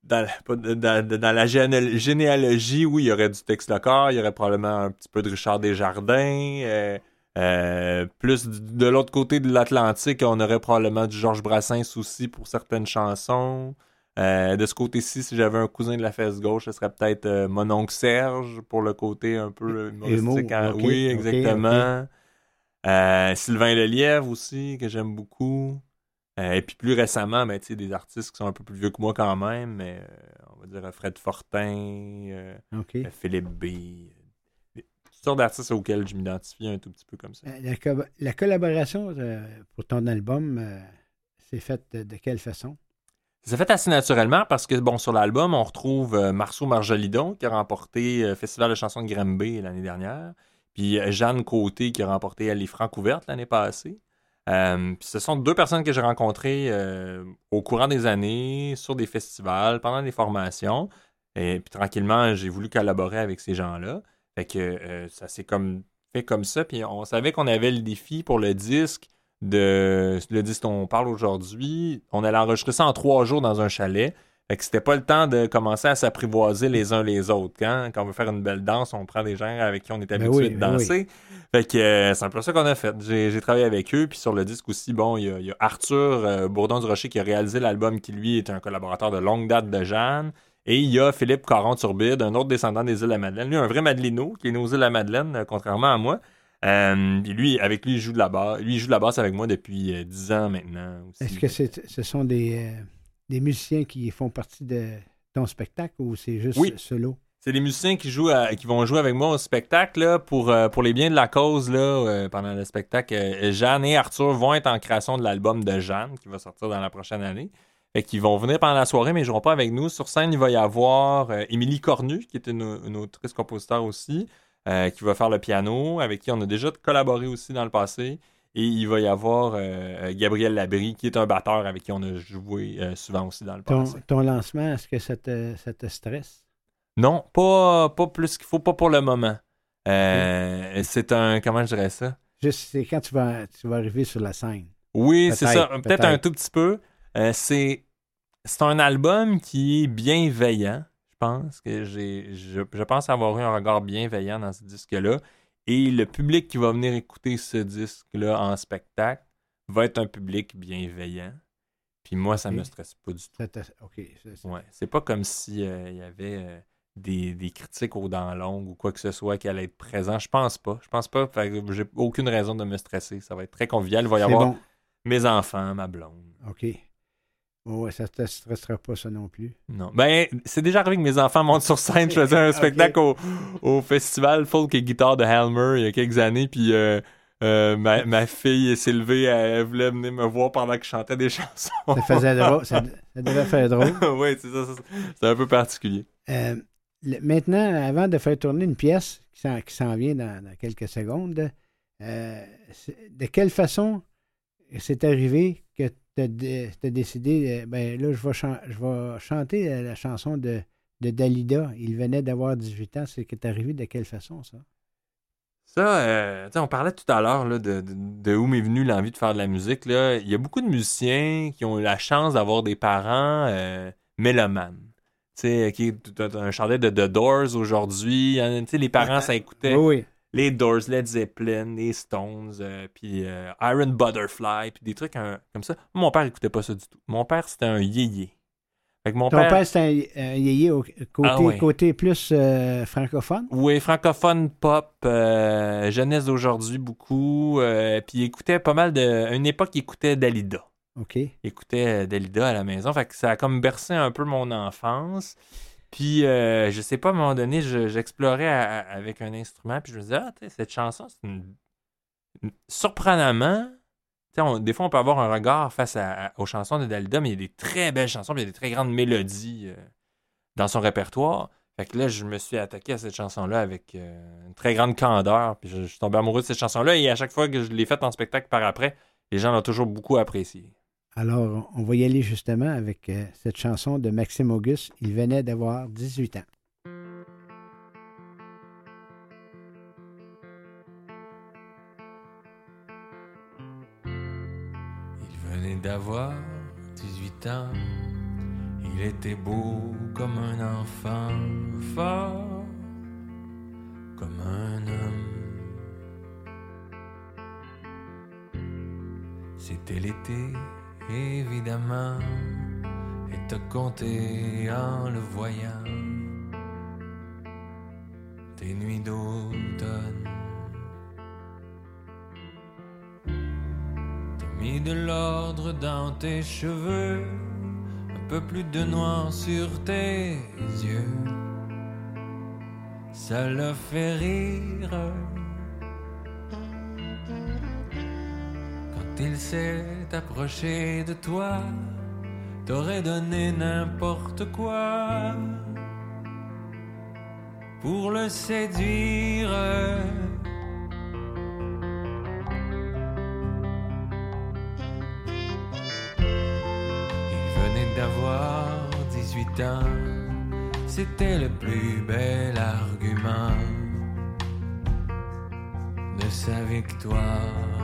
Dans, la- dans- dans généalogie, oui, il y aurait du Tex Locard, il y aurait probablement un petit peu de Richard Desjardins. euh, euh, plus de l'autre côté de l'Atlantique, on aurait probablement du Georges Brassens aussi pour certaines chansons. Euh, de ce côté-ci, si j'avais un cousin de la fesse gauche, ce serait peut-être euh, mon oncle Serge pour le côté un peu humoristique. Humour, hein. ok, oui, exactement. Sylvain Lelièvre aussi, que j'aime beaucoup. Et puis plus récemment, ben, des artistes qui sont un peu plus vieux que moi quand même, mais on va dire Fred Fortin, Philippe B. d'artistes auxquels je m'identifie un tout petit peu comme ça. Euh, La, co- la collaboration euh, pour ton album, euh, c'est faite de, de quelle façon? Ça s'est fait assez naturellement parce que, bon, sur l'album, on retrouve euh, Marceau Marjolidon qui a remporté le Festival de chansons de Granby l'année dernière, puis Jeanne Côté qui a remporté les Francs ouvertes l'année passée. Euh, puis ce sont deux personnes que j'ai rencontrées euh, au courant des années, sur des festivals, pendant des formations. Et puis tranquillement, j'ai voulu collaborer avec ces gens-là. Fait que euh, ça s'est comme fait comme ça. Puis on savait qu'on avait le défi pour le disque de le disque dont on parle aujourd'hui. On allait enregistrer ça en trois jours dans un chalet. Fait que c'était pas le temps de commencer à s'apprivoiser les uns les autres. Quand, quand on veut faire une belle danse, on prend des gens avec qui on est Ben habitué oui, de ben danser. Fait que euh, c'est un peu ça qu'on a fait. J'ai travaillé avec eux, puis sur le disque aussi, bon, il y a, il y a Arthur euh, Bourdon du Rocher qui a réalisé l'album qui lui est un collaborateur de longue date de Jeanne. Et il y a Philippe Caron-Turbide, un autre descendant des îles de la Madeleine. Lui, un vrai Madelino qui est né aux îles de la Madeleine, euh, contrairement à moi. Euh, puis lui, avec lui, il joue de la basse. Lui, il joue de la basse avec moi depuis euh, 10 ans maintenant. Est-ce que ce sont des, euh, des musiciens qui font partie de ton spectacle ou c'est juste Oui. solo? C'est des musiciens qui jouent à- qui vont jouer avec moi au spectacle là, pour, pour les biens de la cause là, pendant le spectacle. Jeanne et Arthur vont être en création de l'album de Jeanne qui va sortir dans la prochaine année. Fait qu'ils vont venir pendant la soirée, mais ils ne joueront pas avec nous. Sur scène, il va y avoir euh, Émilie Cornu, qui est une, une autrice-compositeur aussi, euh, qui va faire le piano, avec qui on a déjà collaboré aussi dans le passé. Et il va y avoir euh, Gabriel Labrie, qui est un batteur avec qui on a joué souvent aussi dans le Ton, passé. ton lancement, est-ce que ça te, ça te stresse? Non, pas, pas plus qu'il faut, pas pour le moment. C'est un. Comment je dirais ça? Juste, c'est quand tu vas, tu vas arriver sur la scène. Oui, c'est ça. Peut-être un tout petit peu. Euh, c'est c'est un album qui est bienveillant. Je pense que j'ai je, je pense avoir eu un regard bienveillant dans ce disque-là. Et le public qui va venir écouter ce disque-là en spectacle va être un public bienveillant. Puis moi, ça Ok. me stresse pas du tout. Ouais, c'est pas comme si euh, il y avait euh, des, des critiques aux dents longues ou quoi que ce soit qui allait être présent. Je pense pas. Je pense pas. Fait que j'ai aucune raison de me stresser. Ça va être très convivial. Il va y C'est avoir bon. mes enfants, ma blonde. OK. Ouais, ça ne te stressera pas, ça non plus. Non. Ben, c'est déjà arrivé que mes enfants montent sur scène. Je faisais un spectacle au, au festival Folk et Guitare de Halmer il y a quelques années. Puis euh, euh, ma, ma fille s'est levée. Elle voulait venir me voir pendant que je chantais des chansons. Ça faisait drôle. Ça, ça devait faire drôle. oui, c'est ça, ça, C'est un peu particulier. Euh, le- maintenant, avant de faire tourner une pièce qui s'en, vient dans, dans quelques secondes, de quelle façon c'est arrivé que tu as décidé, euh, ben là, je vais, chan- je vais chanter euh, la chanson de, de Dalida. Il venait d'avoir 18 ans. C'est est arrivé de quelle façon, ça? Ça, euh, on parlait tout à l'heure de, de, de où m'est venue l'envie de faire de la musique. Là. Il y a beaucoup de musiciens qui ont eu la chance d'avoir des parents euh, mélomanes. Tu sais, qui t'as un chandail de The Doors aujourd'hui. hein, Tu sais, les parents, ça écoutait Oui, oui. Les Doors, Led Zeppelin, les Stones, euh, puis euh, Iron Butterfly, puis des trucs hein, comme ça. Mon père écoutait pas ça du tout. Mon père, c'était un yéyé. Fait que mon Ton père, c'est un, un yéyé au côté, Ah ouais. côté plus euh, francophone? Oui, francophone, pop, jeunesse d'aujourd'hui beaucoup. puis il écoutait pas mal de. À une époque, il écoutait Dalida. OK. Il écoutait Dalida à la maison. Fait que ça a comme bercé un peu mon enfance. Puis euh, je sais pas, à un moment donné, je- j'explorais avec un instrument. Puis je me disais, ah, cette chanson, c'est une. Surprenamment. on- des fois, on peut avoir un regard face aux chansons de Dalida, mais il y a des très belles chansons, puis il y a des très grandes mélodies euh, dans son répertoire. Fait que là, je me suis attaqué à cette chanson-là avec euh, une très grande candeur. Puis je, je suis tombé amoureux de cette chanson-là. Et à chaque fois que je l'ai faite en spectacle par après, les gens l'ont toujours beaucoup apprécié. Alors, on va y aller justement avec euh, cette chanson de Maxime Auguste. Il venait d'avoir 18 ans. Il venait d'avoir 18 ans. Il était beau comme un enfant, fort comme un homme. C'était l'été, évidemment, et te compté en le voyant. Tes nuits d'automne. T'as mis de l'ordre dans tes cheveux, un peu plus de noir sur tes yeux. Ça l'a fait rire. Il s'est approché de toi, t'aurais donné n'importe quoi pour le séduire. Il venait d'avoir 18 ans, c'était le plus bel argument de sa victoire.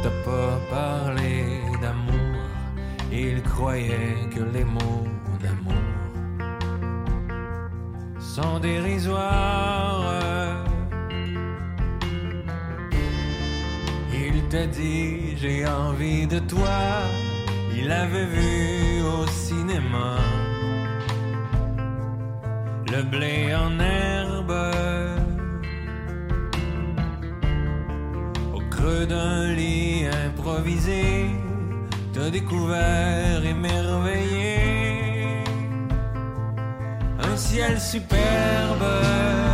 Il ne t'a pas parlé d'amour, il croyait que les mots d'amour sont dérisoires. Il t'a dit j'ai envie de toi. Il avait vu au cinéma le blé en herbe au creux d'un lit improvisé. T'as découvert émerveillé un ciel superbe.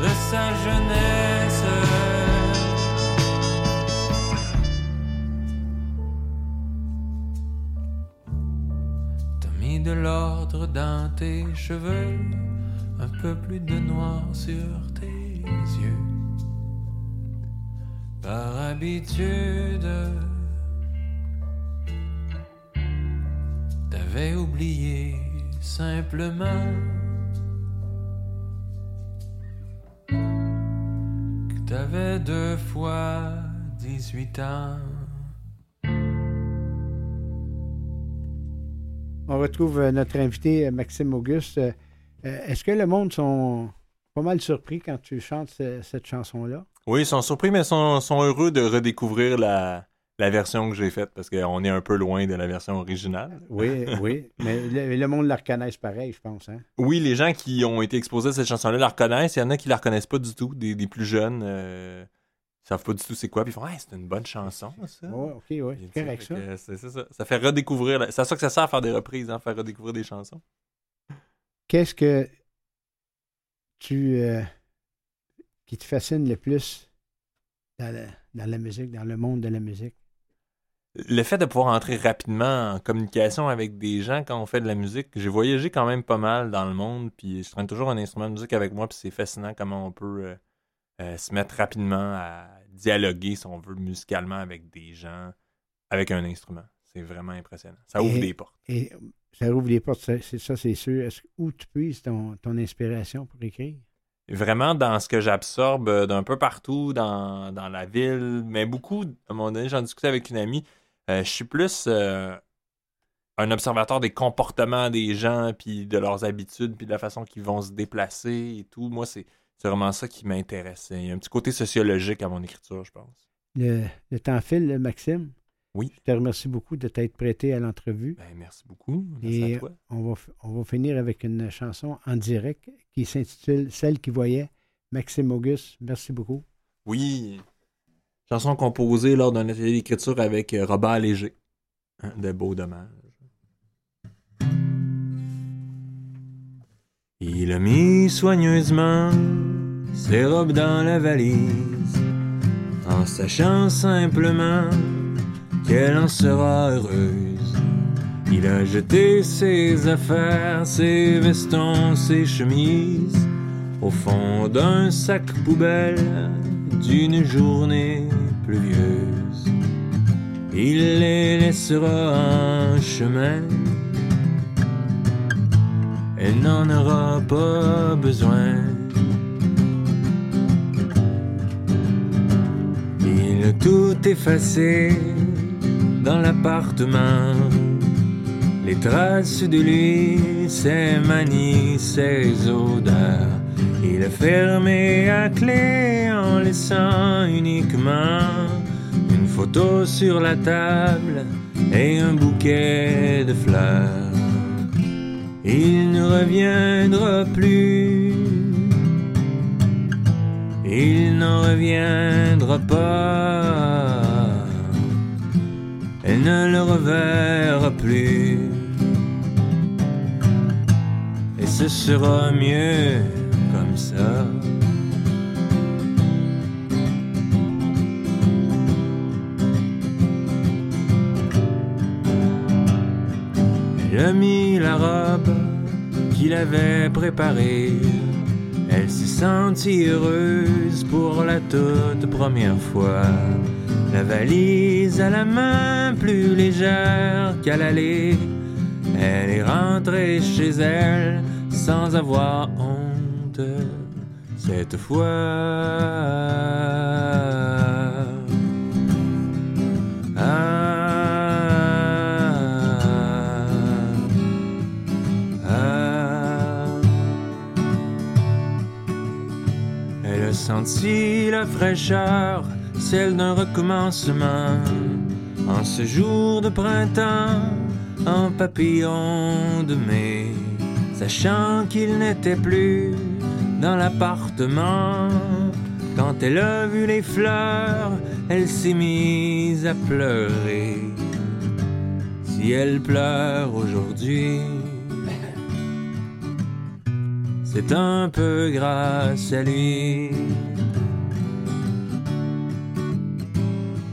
De sa jeunesse. T'as mis de l'ordre dans tes cheveux, un peu plus de noir sur tes yeux. Par habitude, t'avais oublié simplement que t'avais deux fois 18 ans. On retrouve euh, notre invité euh, Maxime Auguste. Euh, Est-ce que le monde sont pas mal surpris quand tu chantes ce- cette chanson-là? Oui, ils sont surpris, mais ils sont, sont heureux de redécouvrir la, la version que j'ai faite parce qu'on est un peu loin de la version originale. Oui, oui. Mais le, le monde la reconnaisse pareil, je pense. Hein? Oui, les gens qui ont été exposés à cette chanson-là la reconnaissent. Il y en a qui la reconnaissent pas du tout, des, des plus jeunes. euh, ils savent pas du tout c'est quoi. Puis ils font Ah, c'est une bonne chanson, ça. Oui, OK, oui. C'est correct, ça. que ça. Ça fait redécouvrir. C'est ça que ça sert à faire des reprises, hein, faire redécouvrir des chansons. Qu'est-ce que tu euh, qui te fascine le plus dans la, dans la musique, dans le monde de la musique? Le fait de pouvoir entrer rapidement en communication avec des gens quand on fait de la musique, j'ai voyagé quand même pas mal dans le monde, puis je traîne toujours un instrument de musique avec moi, puis c'est fascinant comment on peut euh, euh, se mettre rapidement à dialoguer, si on veut, musicalement avec des gens, avec un instrument. C'est vraiment impressionnant. Ça ouvre Et- des portes. Et ça ouvre les portes, c'est ça, c'est sûr. Est-ce- où tu puises ton, ton inspiration pour écrire? Vraiment dans ce que j'absorbe euh, d'un peu partout dans, dans la ville, mais beaucoup, à un moment donné, j'en discutais avec une amie, je suis plus euh, un observateur des comportements des gens, puis de leurs habitudes, puis de la façon qu'ils vont se déplacer et tout. Moi, c'est c'est vraiment ça qui m'intéresse. Il y a un petit côté sociologique à mon écriture, je pense. Le, le temps file, Maxime. Oui. Je te remercie beaucoup de t'être prêté à l'entrevue. Ben, merci beaucoup. Merci Et à toi. on va, on va finir avec une chanson en direct qui s'intitule Celle qui voyait. Maxime Auguste, merci beaucoup. Oui. Chanson composée lors d'un atelier d'écriture avec euh, Robert Léger. Hein, de beaux dommages. Il a mis soigneusement ses robes dans la valise, en sachant simplement qu'elle en sera heureuse. Il a jeté ses affaires, ses vestons, ses chemises, au fond d'un sac poubelle d'une journée Il les laissera en chemin. Elle n'en aura pas besoin. Il a tout effacé dans l'appartement. Les traces de lui, ses manies, ses odeurs. Il a fermé à clé en laissant uniquement une photo sur la table et un bouquet de fleurs. Il ne reviendra plus. Il n'en reviendra pas. Elle ne le reverra plus. Et ce sera mieux Elle a mis la robe qu'il avait préparée. Elle s'est sentie heureuse pour la toute première fois. La valise à la main plus légère qu'à l'aller. Elle est rentrée chez elle sans avoir honte cette fois. Ah, ah. Senti la fraîcheur, celle d'un recommencement. En ce jour de printemps, en papillon de mai, sachant qu'il n'était plus dans l'appartement. Quand elle a vu les fleurs, elle s'est mise à pleurer. Si elle pleure aujourd'hui, c'est un peu grâce à lui.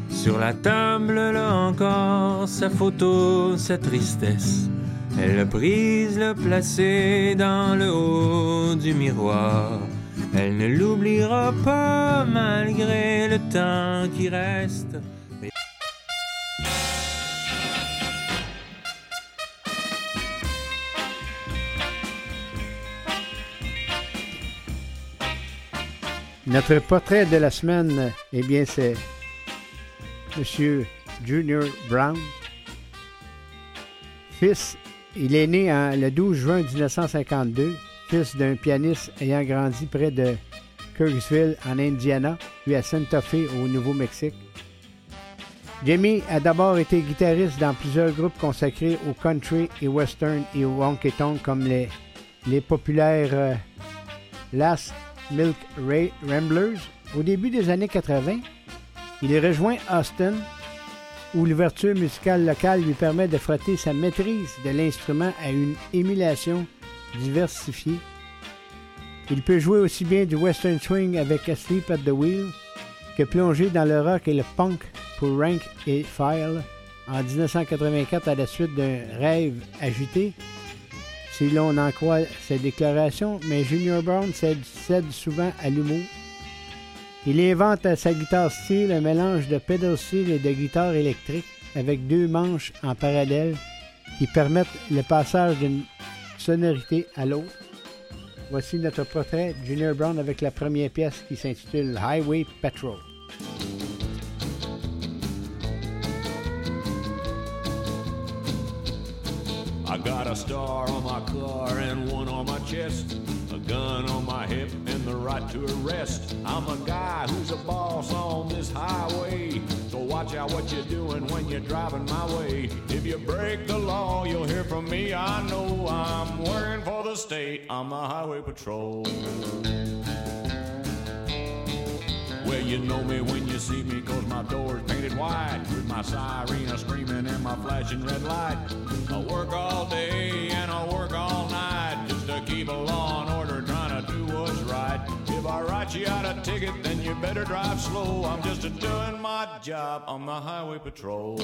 Sur la table, là encore, sa photo, sa tristesse. Elle l'a prise, l'a placée dans le haut du miroir. Elle ne l'oubliera pas malgré le temps qui reste. Notre portrait de la semaine, eh bien, c'est Monsieur Junior Brown. Fils, il est né le 12 juin 1952, fils d'un pianiste ayant grandi près de Kirksville, en Indiana, puis à Santa Fe, au Nouveau-Mexique. Jimmy a d'abord été guitariste dans plusieurs groupes consacrés au country et western et au honky-tonk comme les, les populaires euh, Last Milk Ray Ramblers. Au début des années 80, il rejoint Austin, où l'ouverture musicale locale lui permet de frotter sa maîtrise de l'instrument à une émulation diversifiée. Il peut jouer aussi bien du western swing avec Asleep at the Wheel que plonger dans le rock et le punk pour Rank et File en 1984 à la suite d'un rêve agité. Si l'on en croit ses déclarations, mais Junior Brown cède souvent à l'humour. Il invente à sa guitare style un mélange de pedal steel et de guitare électrique avec deux manches en parallèle qui permettent le passage d'une sonorité à l'autre. Voici notre portrait Junior Brown avec la première pièce qui s'intitule Highway Patrol. I got a star on my car and one on my chest, a gun on my hip and the right to arrest. I'm a guy who's a boss on this highway, so watch out what you're doing when you're driving my way. If you break the law, you'll hear from me. I know I'm working for the state. I'm the highway patrol. Well, you know me when you see me, cause my door's painted white. With my siren a screaming and my flashing red light. I work all day and I work all night just to keep a law and order, trying to do what's right. If I write you out a ticket, then you better drive slow. I'm just doing my job on the highway patrol.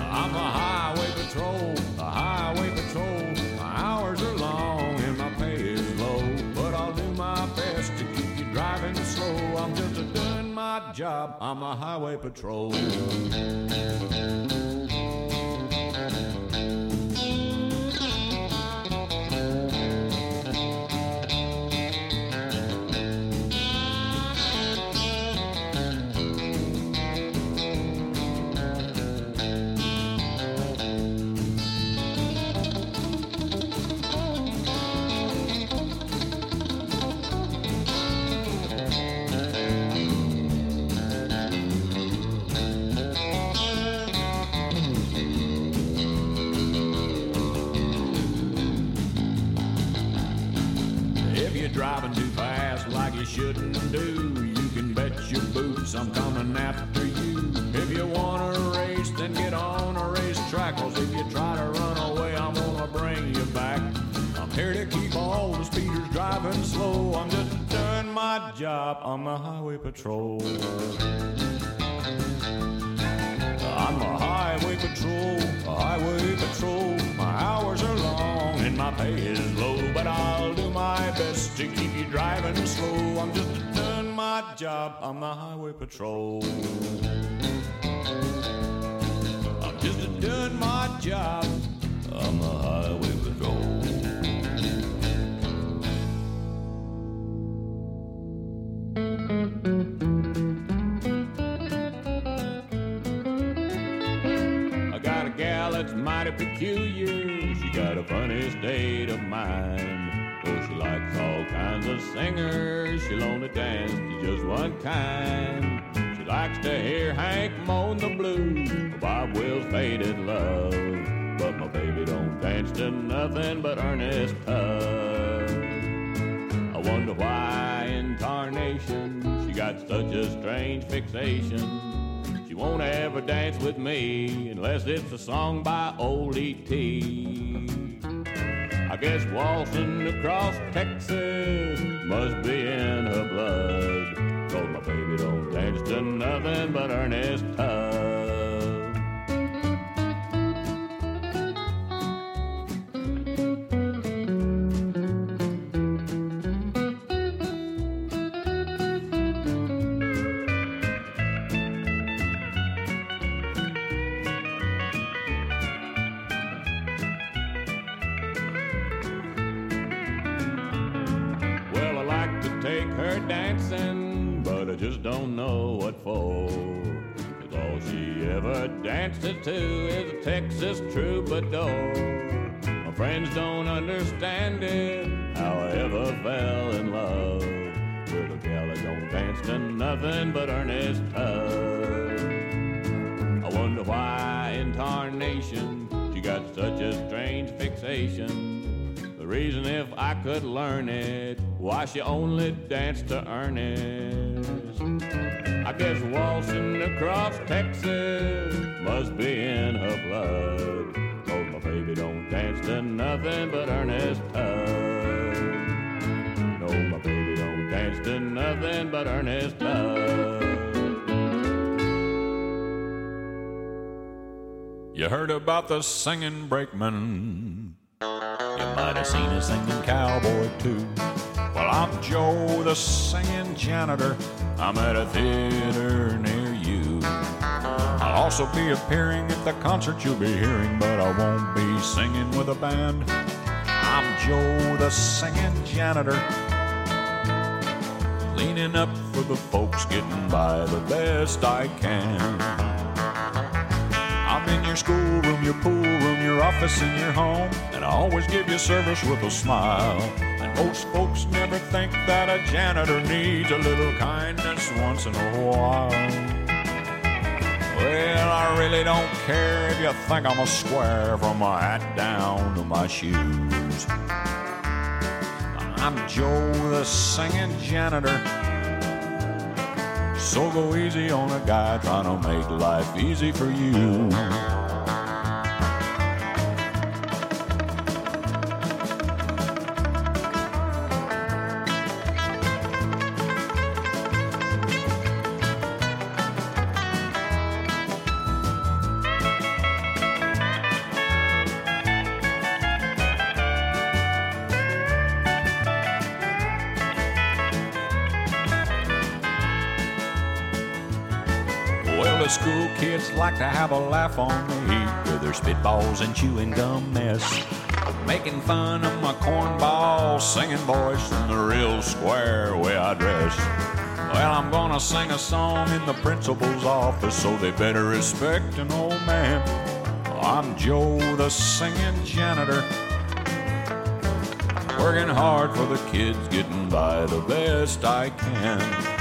I'm a highway patrol, a highway patrol. My hours are long driving slow. I'm just doing my job. I'm a highway patrol. Job on the highway patrol. I'm a highway patrol, a highway patrol. My hours are long and my pay is low, but I'll do my best to keep you driving slow. I'm just doing my job I'm on the highway patrol. I'm just doing my job I'm on the highway singers. She'll only dance to just one kind. She likes to hear Hank moan the blues, Bob Will's faded love. But my baby don't dance to nothing but earnest Tubb. I wonder why in tarnation she got such a strange fixation. She won't ever dance with me unless it's a song by old E.T. I guess waltzing across Texas must be in her blood. Cause my baby don't dance to nothing but Ernest Tubb. Don't know what for. 'Cause all she ever dances to is a Texas troubadour. My friends don't understand it, how I ever fell in love with a gal that don't dance to nothing but Ernest Tubb. I wonder why in tarnation she got such a strange fixation. The reason if I could learn it, why she only danced to Ernest. I guess waltzing across Texas must be in her blood. Cause my baby don't dance to nothing but Ernest Tubb. No, my baby don't dance to nothing but Ernest Tubb. You heard about the singing brakeman. You might have seen a singing cowboy too. Well, I'm Joe, the singing janitor. I'm at a theater near you. I'll also be appearing at the concert you'll be hearing, but I won't be singing with a band. I'm Joe, the singing janitor. Cleaning up for the folks, getting by the best I can. In your schoolroom, your pool room, your office, and your home. And I always give you service with a smile. And most folks never think that a janitor needs a little kindness once in a while. Well, I really don't care if you think I'm a square from my hat down to my shoes. I'm Joe, the singing janitor. So go easy on a guy trying to make life easy for you. Have a laugh on me with their spitballs and chewing gum mess. Making fun of my cornball singing voice and the real square way I dress. Well, I'm gonna sing a song in the principal's office, so they better respect an old man. I'm Joe, the singing janitor. Working hard for the kids, getting by the best I can.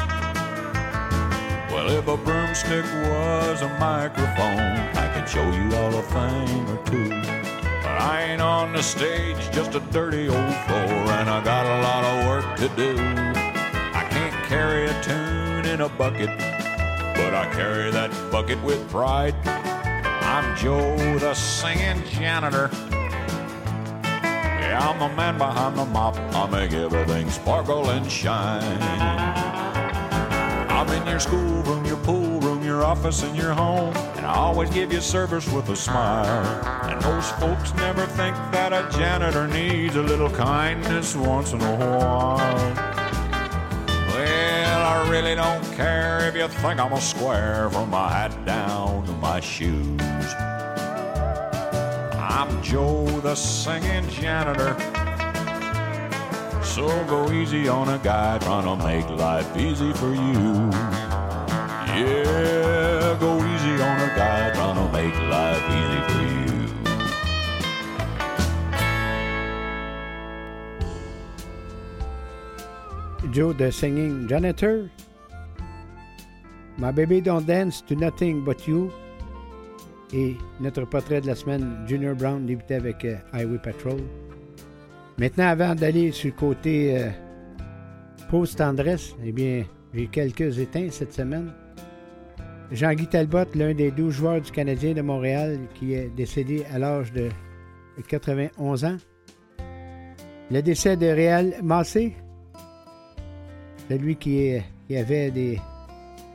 Well, if a broomstick was a microphone, I could show you all a thing or two. But I ain't on the stage, just a dirty old floor, and I got a lot of work to do. I can't carry a tune in a bucket, but I carry that bucket with pride. I'm Joe, the singing janitor. Yeah, I'm the man behind the mop. I make everything sparkle and shine. I'm in your schoolroom, your pool room, your office, and your home. And I always give you service with a smile. And most folks never think that a janitor needs a little kindness once in a while. Well, I really don't care if you think I'm a square from my hat down to my shoes. I'm Joe, the singing janitor. So go easy on a guy trying to make life easy for you. Yeah, go easy on a guy trying to make life easy for you. Joe, the singing janitor. My baby don't dance to nothing but you. Et notre portrait de la semaine, Junior Brown, débutait avec euh, Highway Patrol. Maintenant, avant d'aller sur le côté euh, pause tendresse, eh bien, j'ai quelques éteints cette semaine. Jean-Guy Talbot, l'un des 12 joueurs du Canadien de Montréal, qui est décédé à l'âge de 91 ans. Le décès de Réal Massé, celui qui, avait des.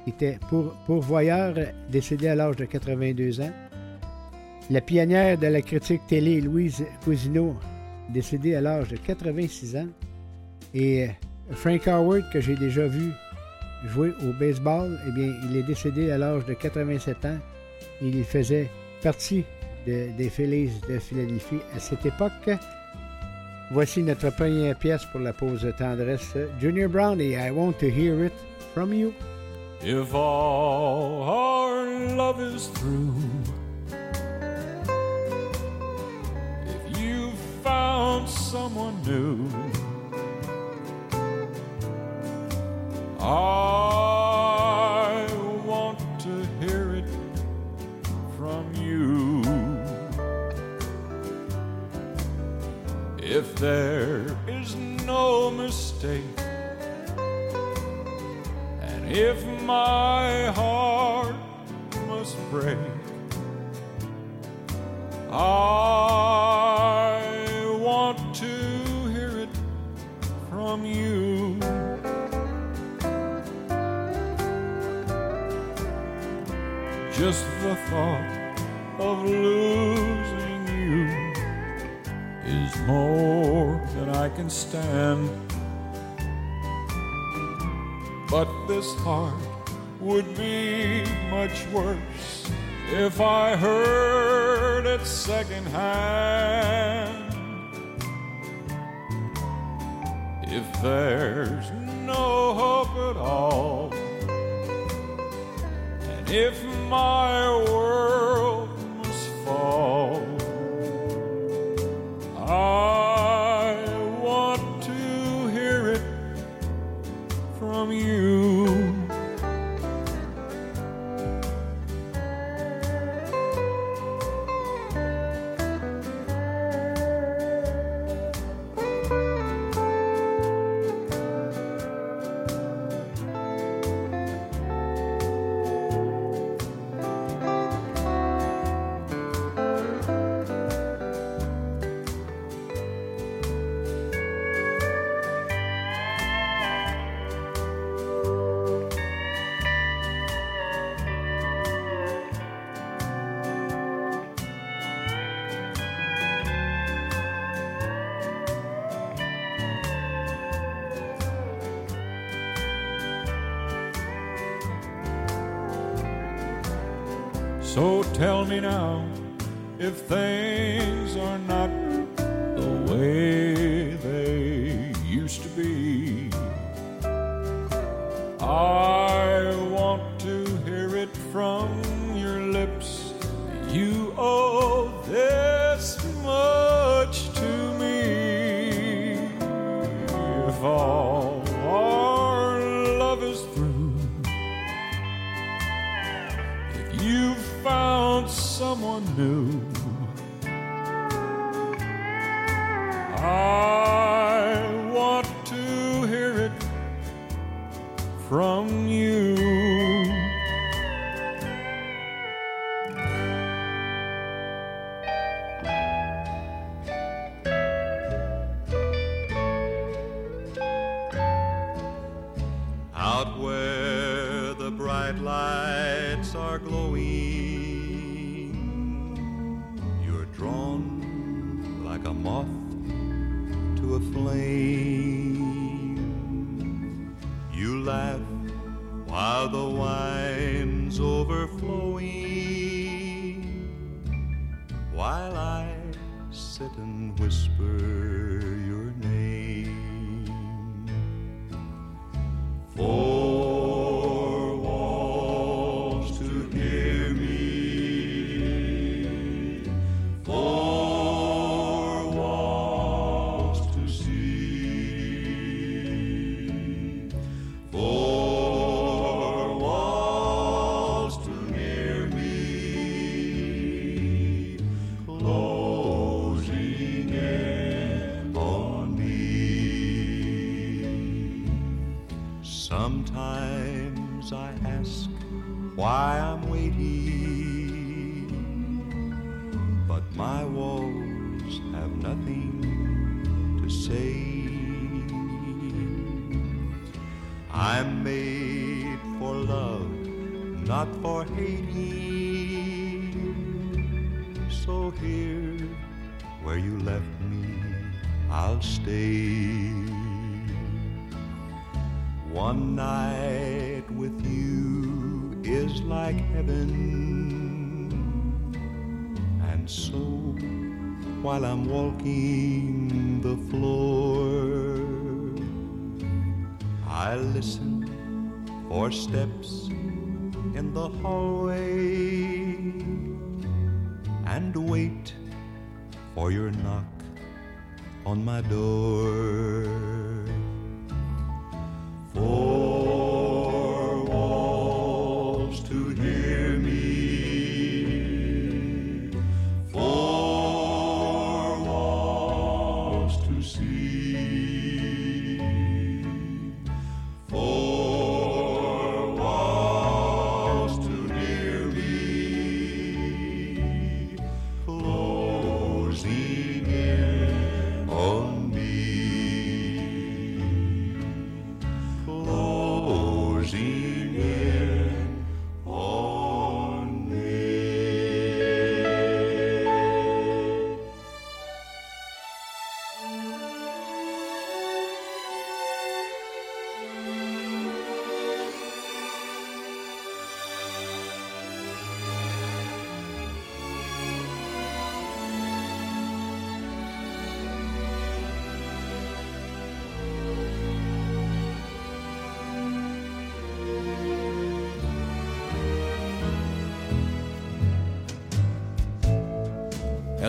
était pour, pourvoyeur, décédé à l'âge de 82 ans. La pionnière de la critique télé, Louise Cousineau, décédée à l'âge de 86 ans. Et euh, Frank Howard, que j'ai déjà vu jouer au baseball, eh bien, il est décédé à l'âge de 87 ans. Il faisait partie de- des Phillies de Philadelphie à cette époque. Voici notre première pièce pour la pause de tendresse. Junior Brown et I Want to Hear It From You. If all our love is through, found someone new, I want to hear it from you. If there is no mistake, and if my heart must break, much worse if I heard it secondhand. If there's no hope at all, and if my ask why I'm waiting, but my walls have nothing to say. I'm made for love, not for hating. So here, where you left me, I'll stay. One night heaven. And so, while I'm walking the floor, I listen for steps in the hallway and wait for your knock on my door. See,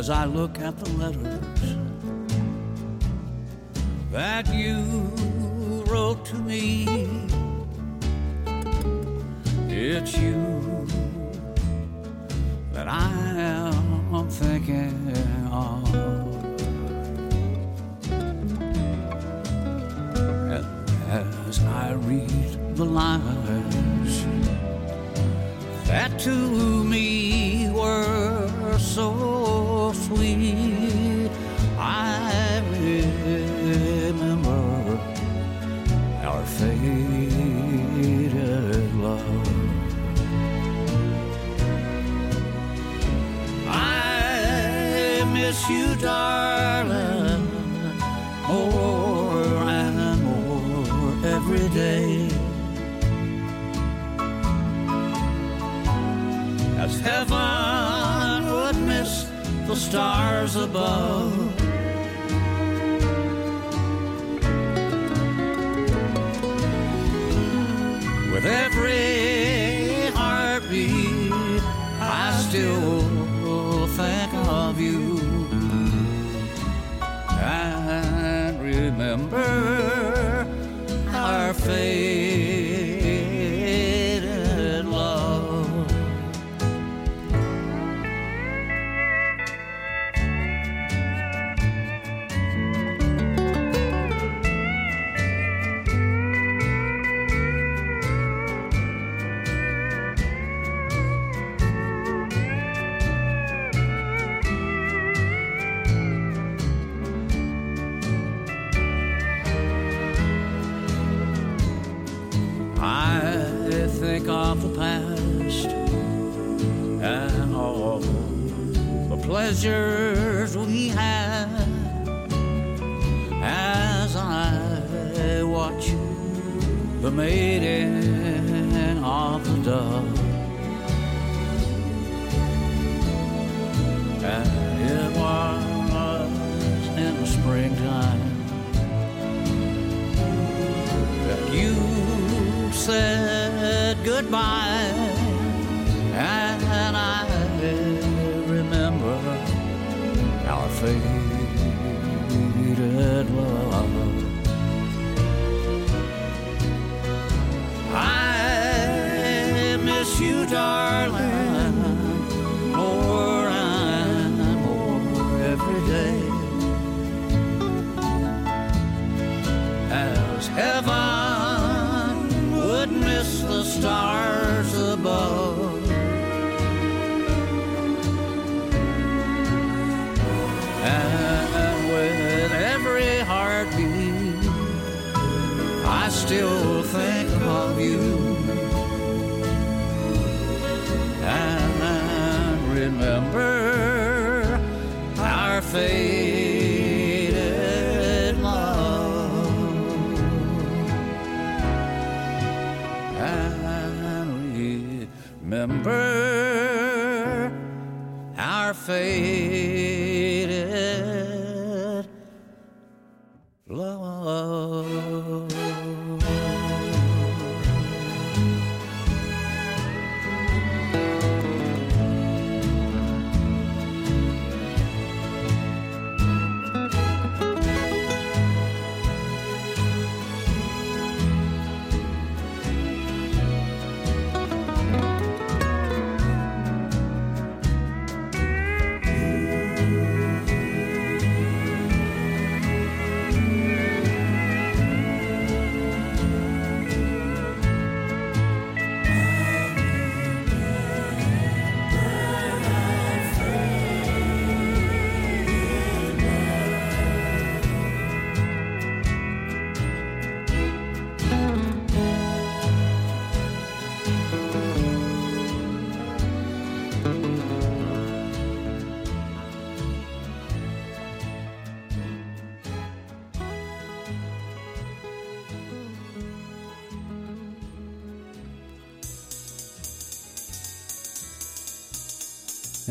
as I look at the letters that you wrote to me. Heaven would miss the stars above. With every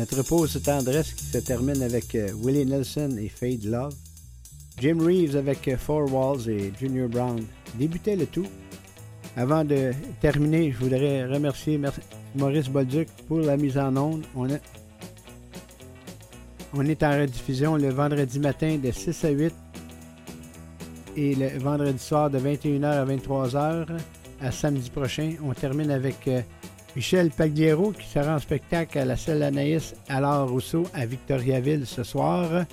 Notre pause tendresse qui se termine avec euh, Willie Nelson et Fade Love. Jim Reeves avec euh, Four Walls et Junior Brown débutait le tout. Avant de terminer, je voudrais remercier Mer- Maurice Bolduc pour la mise en onde. On est en rediffusion le vendredi matin de 6 à 8 et le vendredi soir de 21h à 23h. À samedi prochain, on termine avec euh, Michel Pagliero qui sera en spectacle à la salle Anaïs Allard Rousseau à Victoriaville ce soir.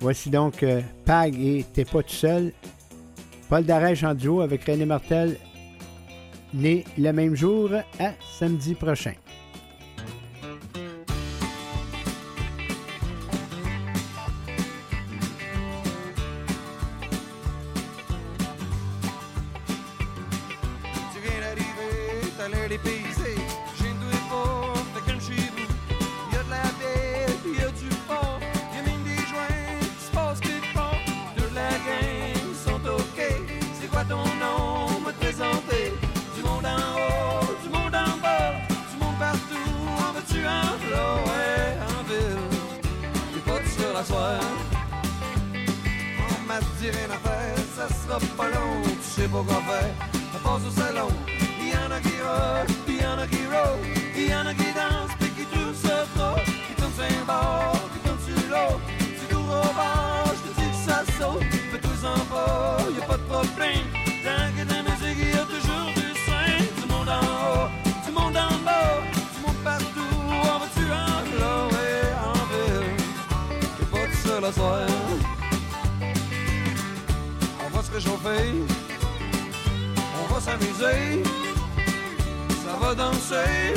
Voici donc euh, Pag et T'es pas tout seul. Paul Darèche en duo avec René Martel, né le même jour à samedi prochain. Dit rien à faire, ça sera pas long, tu sais pas quoi faire. On passe au salon, il y en a qui rock, puis il y en a qui roll, il y en a qui dansent, puis qui trouvent ça trop, qui tournent sur un bord, qui tournent sur l'autre. Tu au bar, je te dis que ça saute, on va s'amuser, ça va danser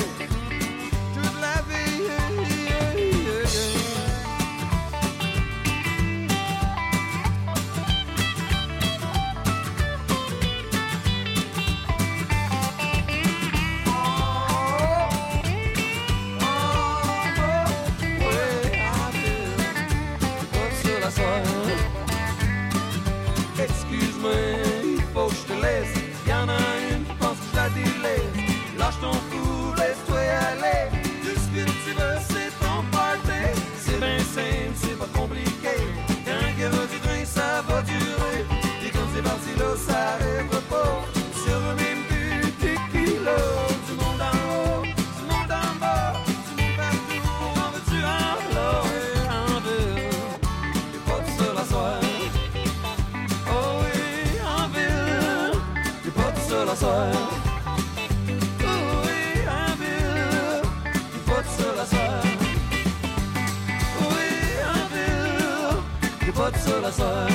pas tout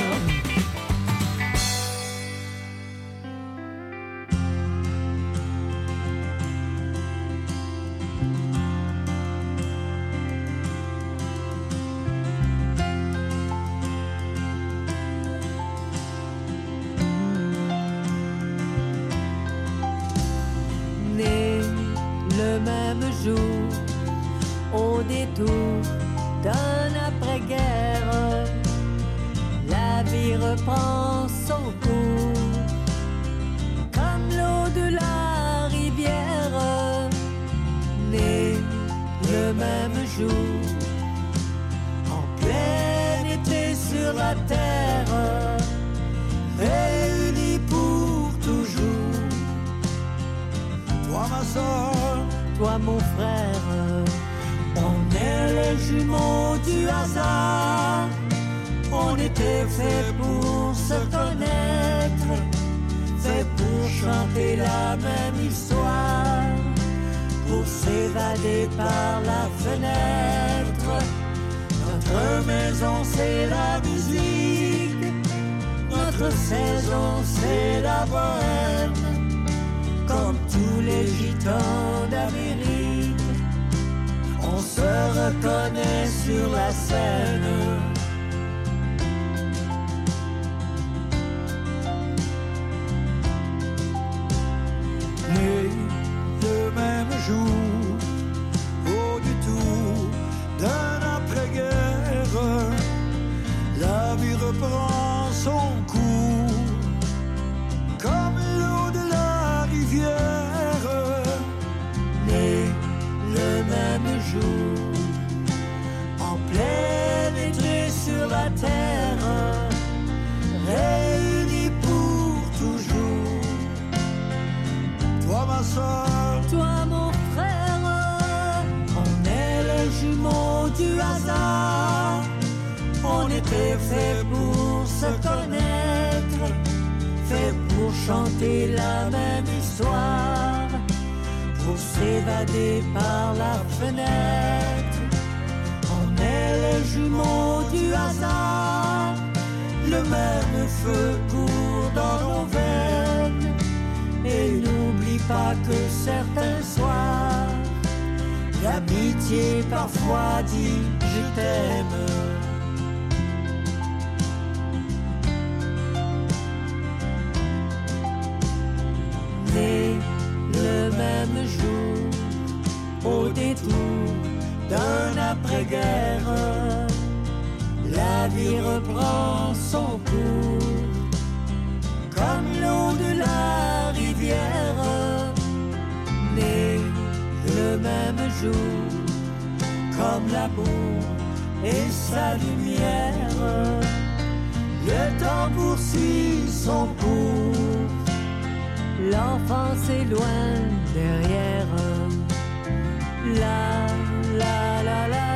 On était fait pour se connaître, fait pour chanter la même histoire, pour s'évader par la fenêtre. Notre maison c'est la musique, notre saison c'est la bohème, comme tous les gitans d'Amérique. Se reconnaît sur la scène. Était fait pour se connaître, fait pour chanter la même histoire, pour s'évader par la fenêtre. On est les jumeaux du hasard, le même feu court dans nos veines. Et n'oublie pas que certains soirs, l'amitié parfois dit je t'aime. D'un après-guerre, la vie reprend son cours comme l'eau de la rivière, né le même jour, comme l'amour et sa lumière. Le temps poursuit son cours, l'enfance est loin derrière. la la la la.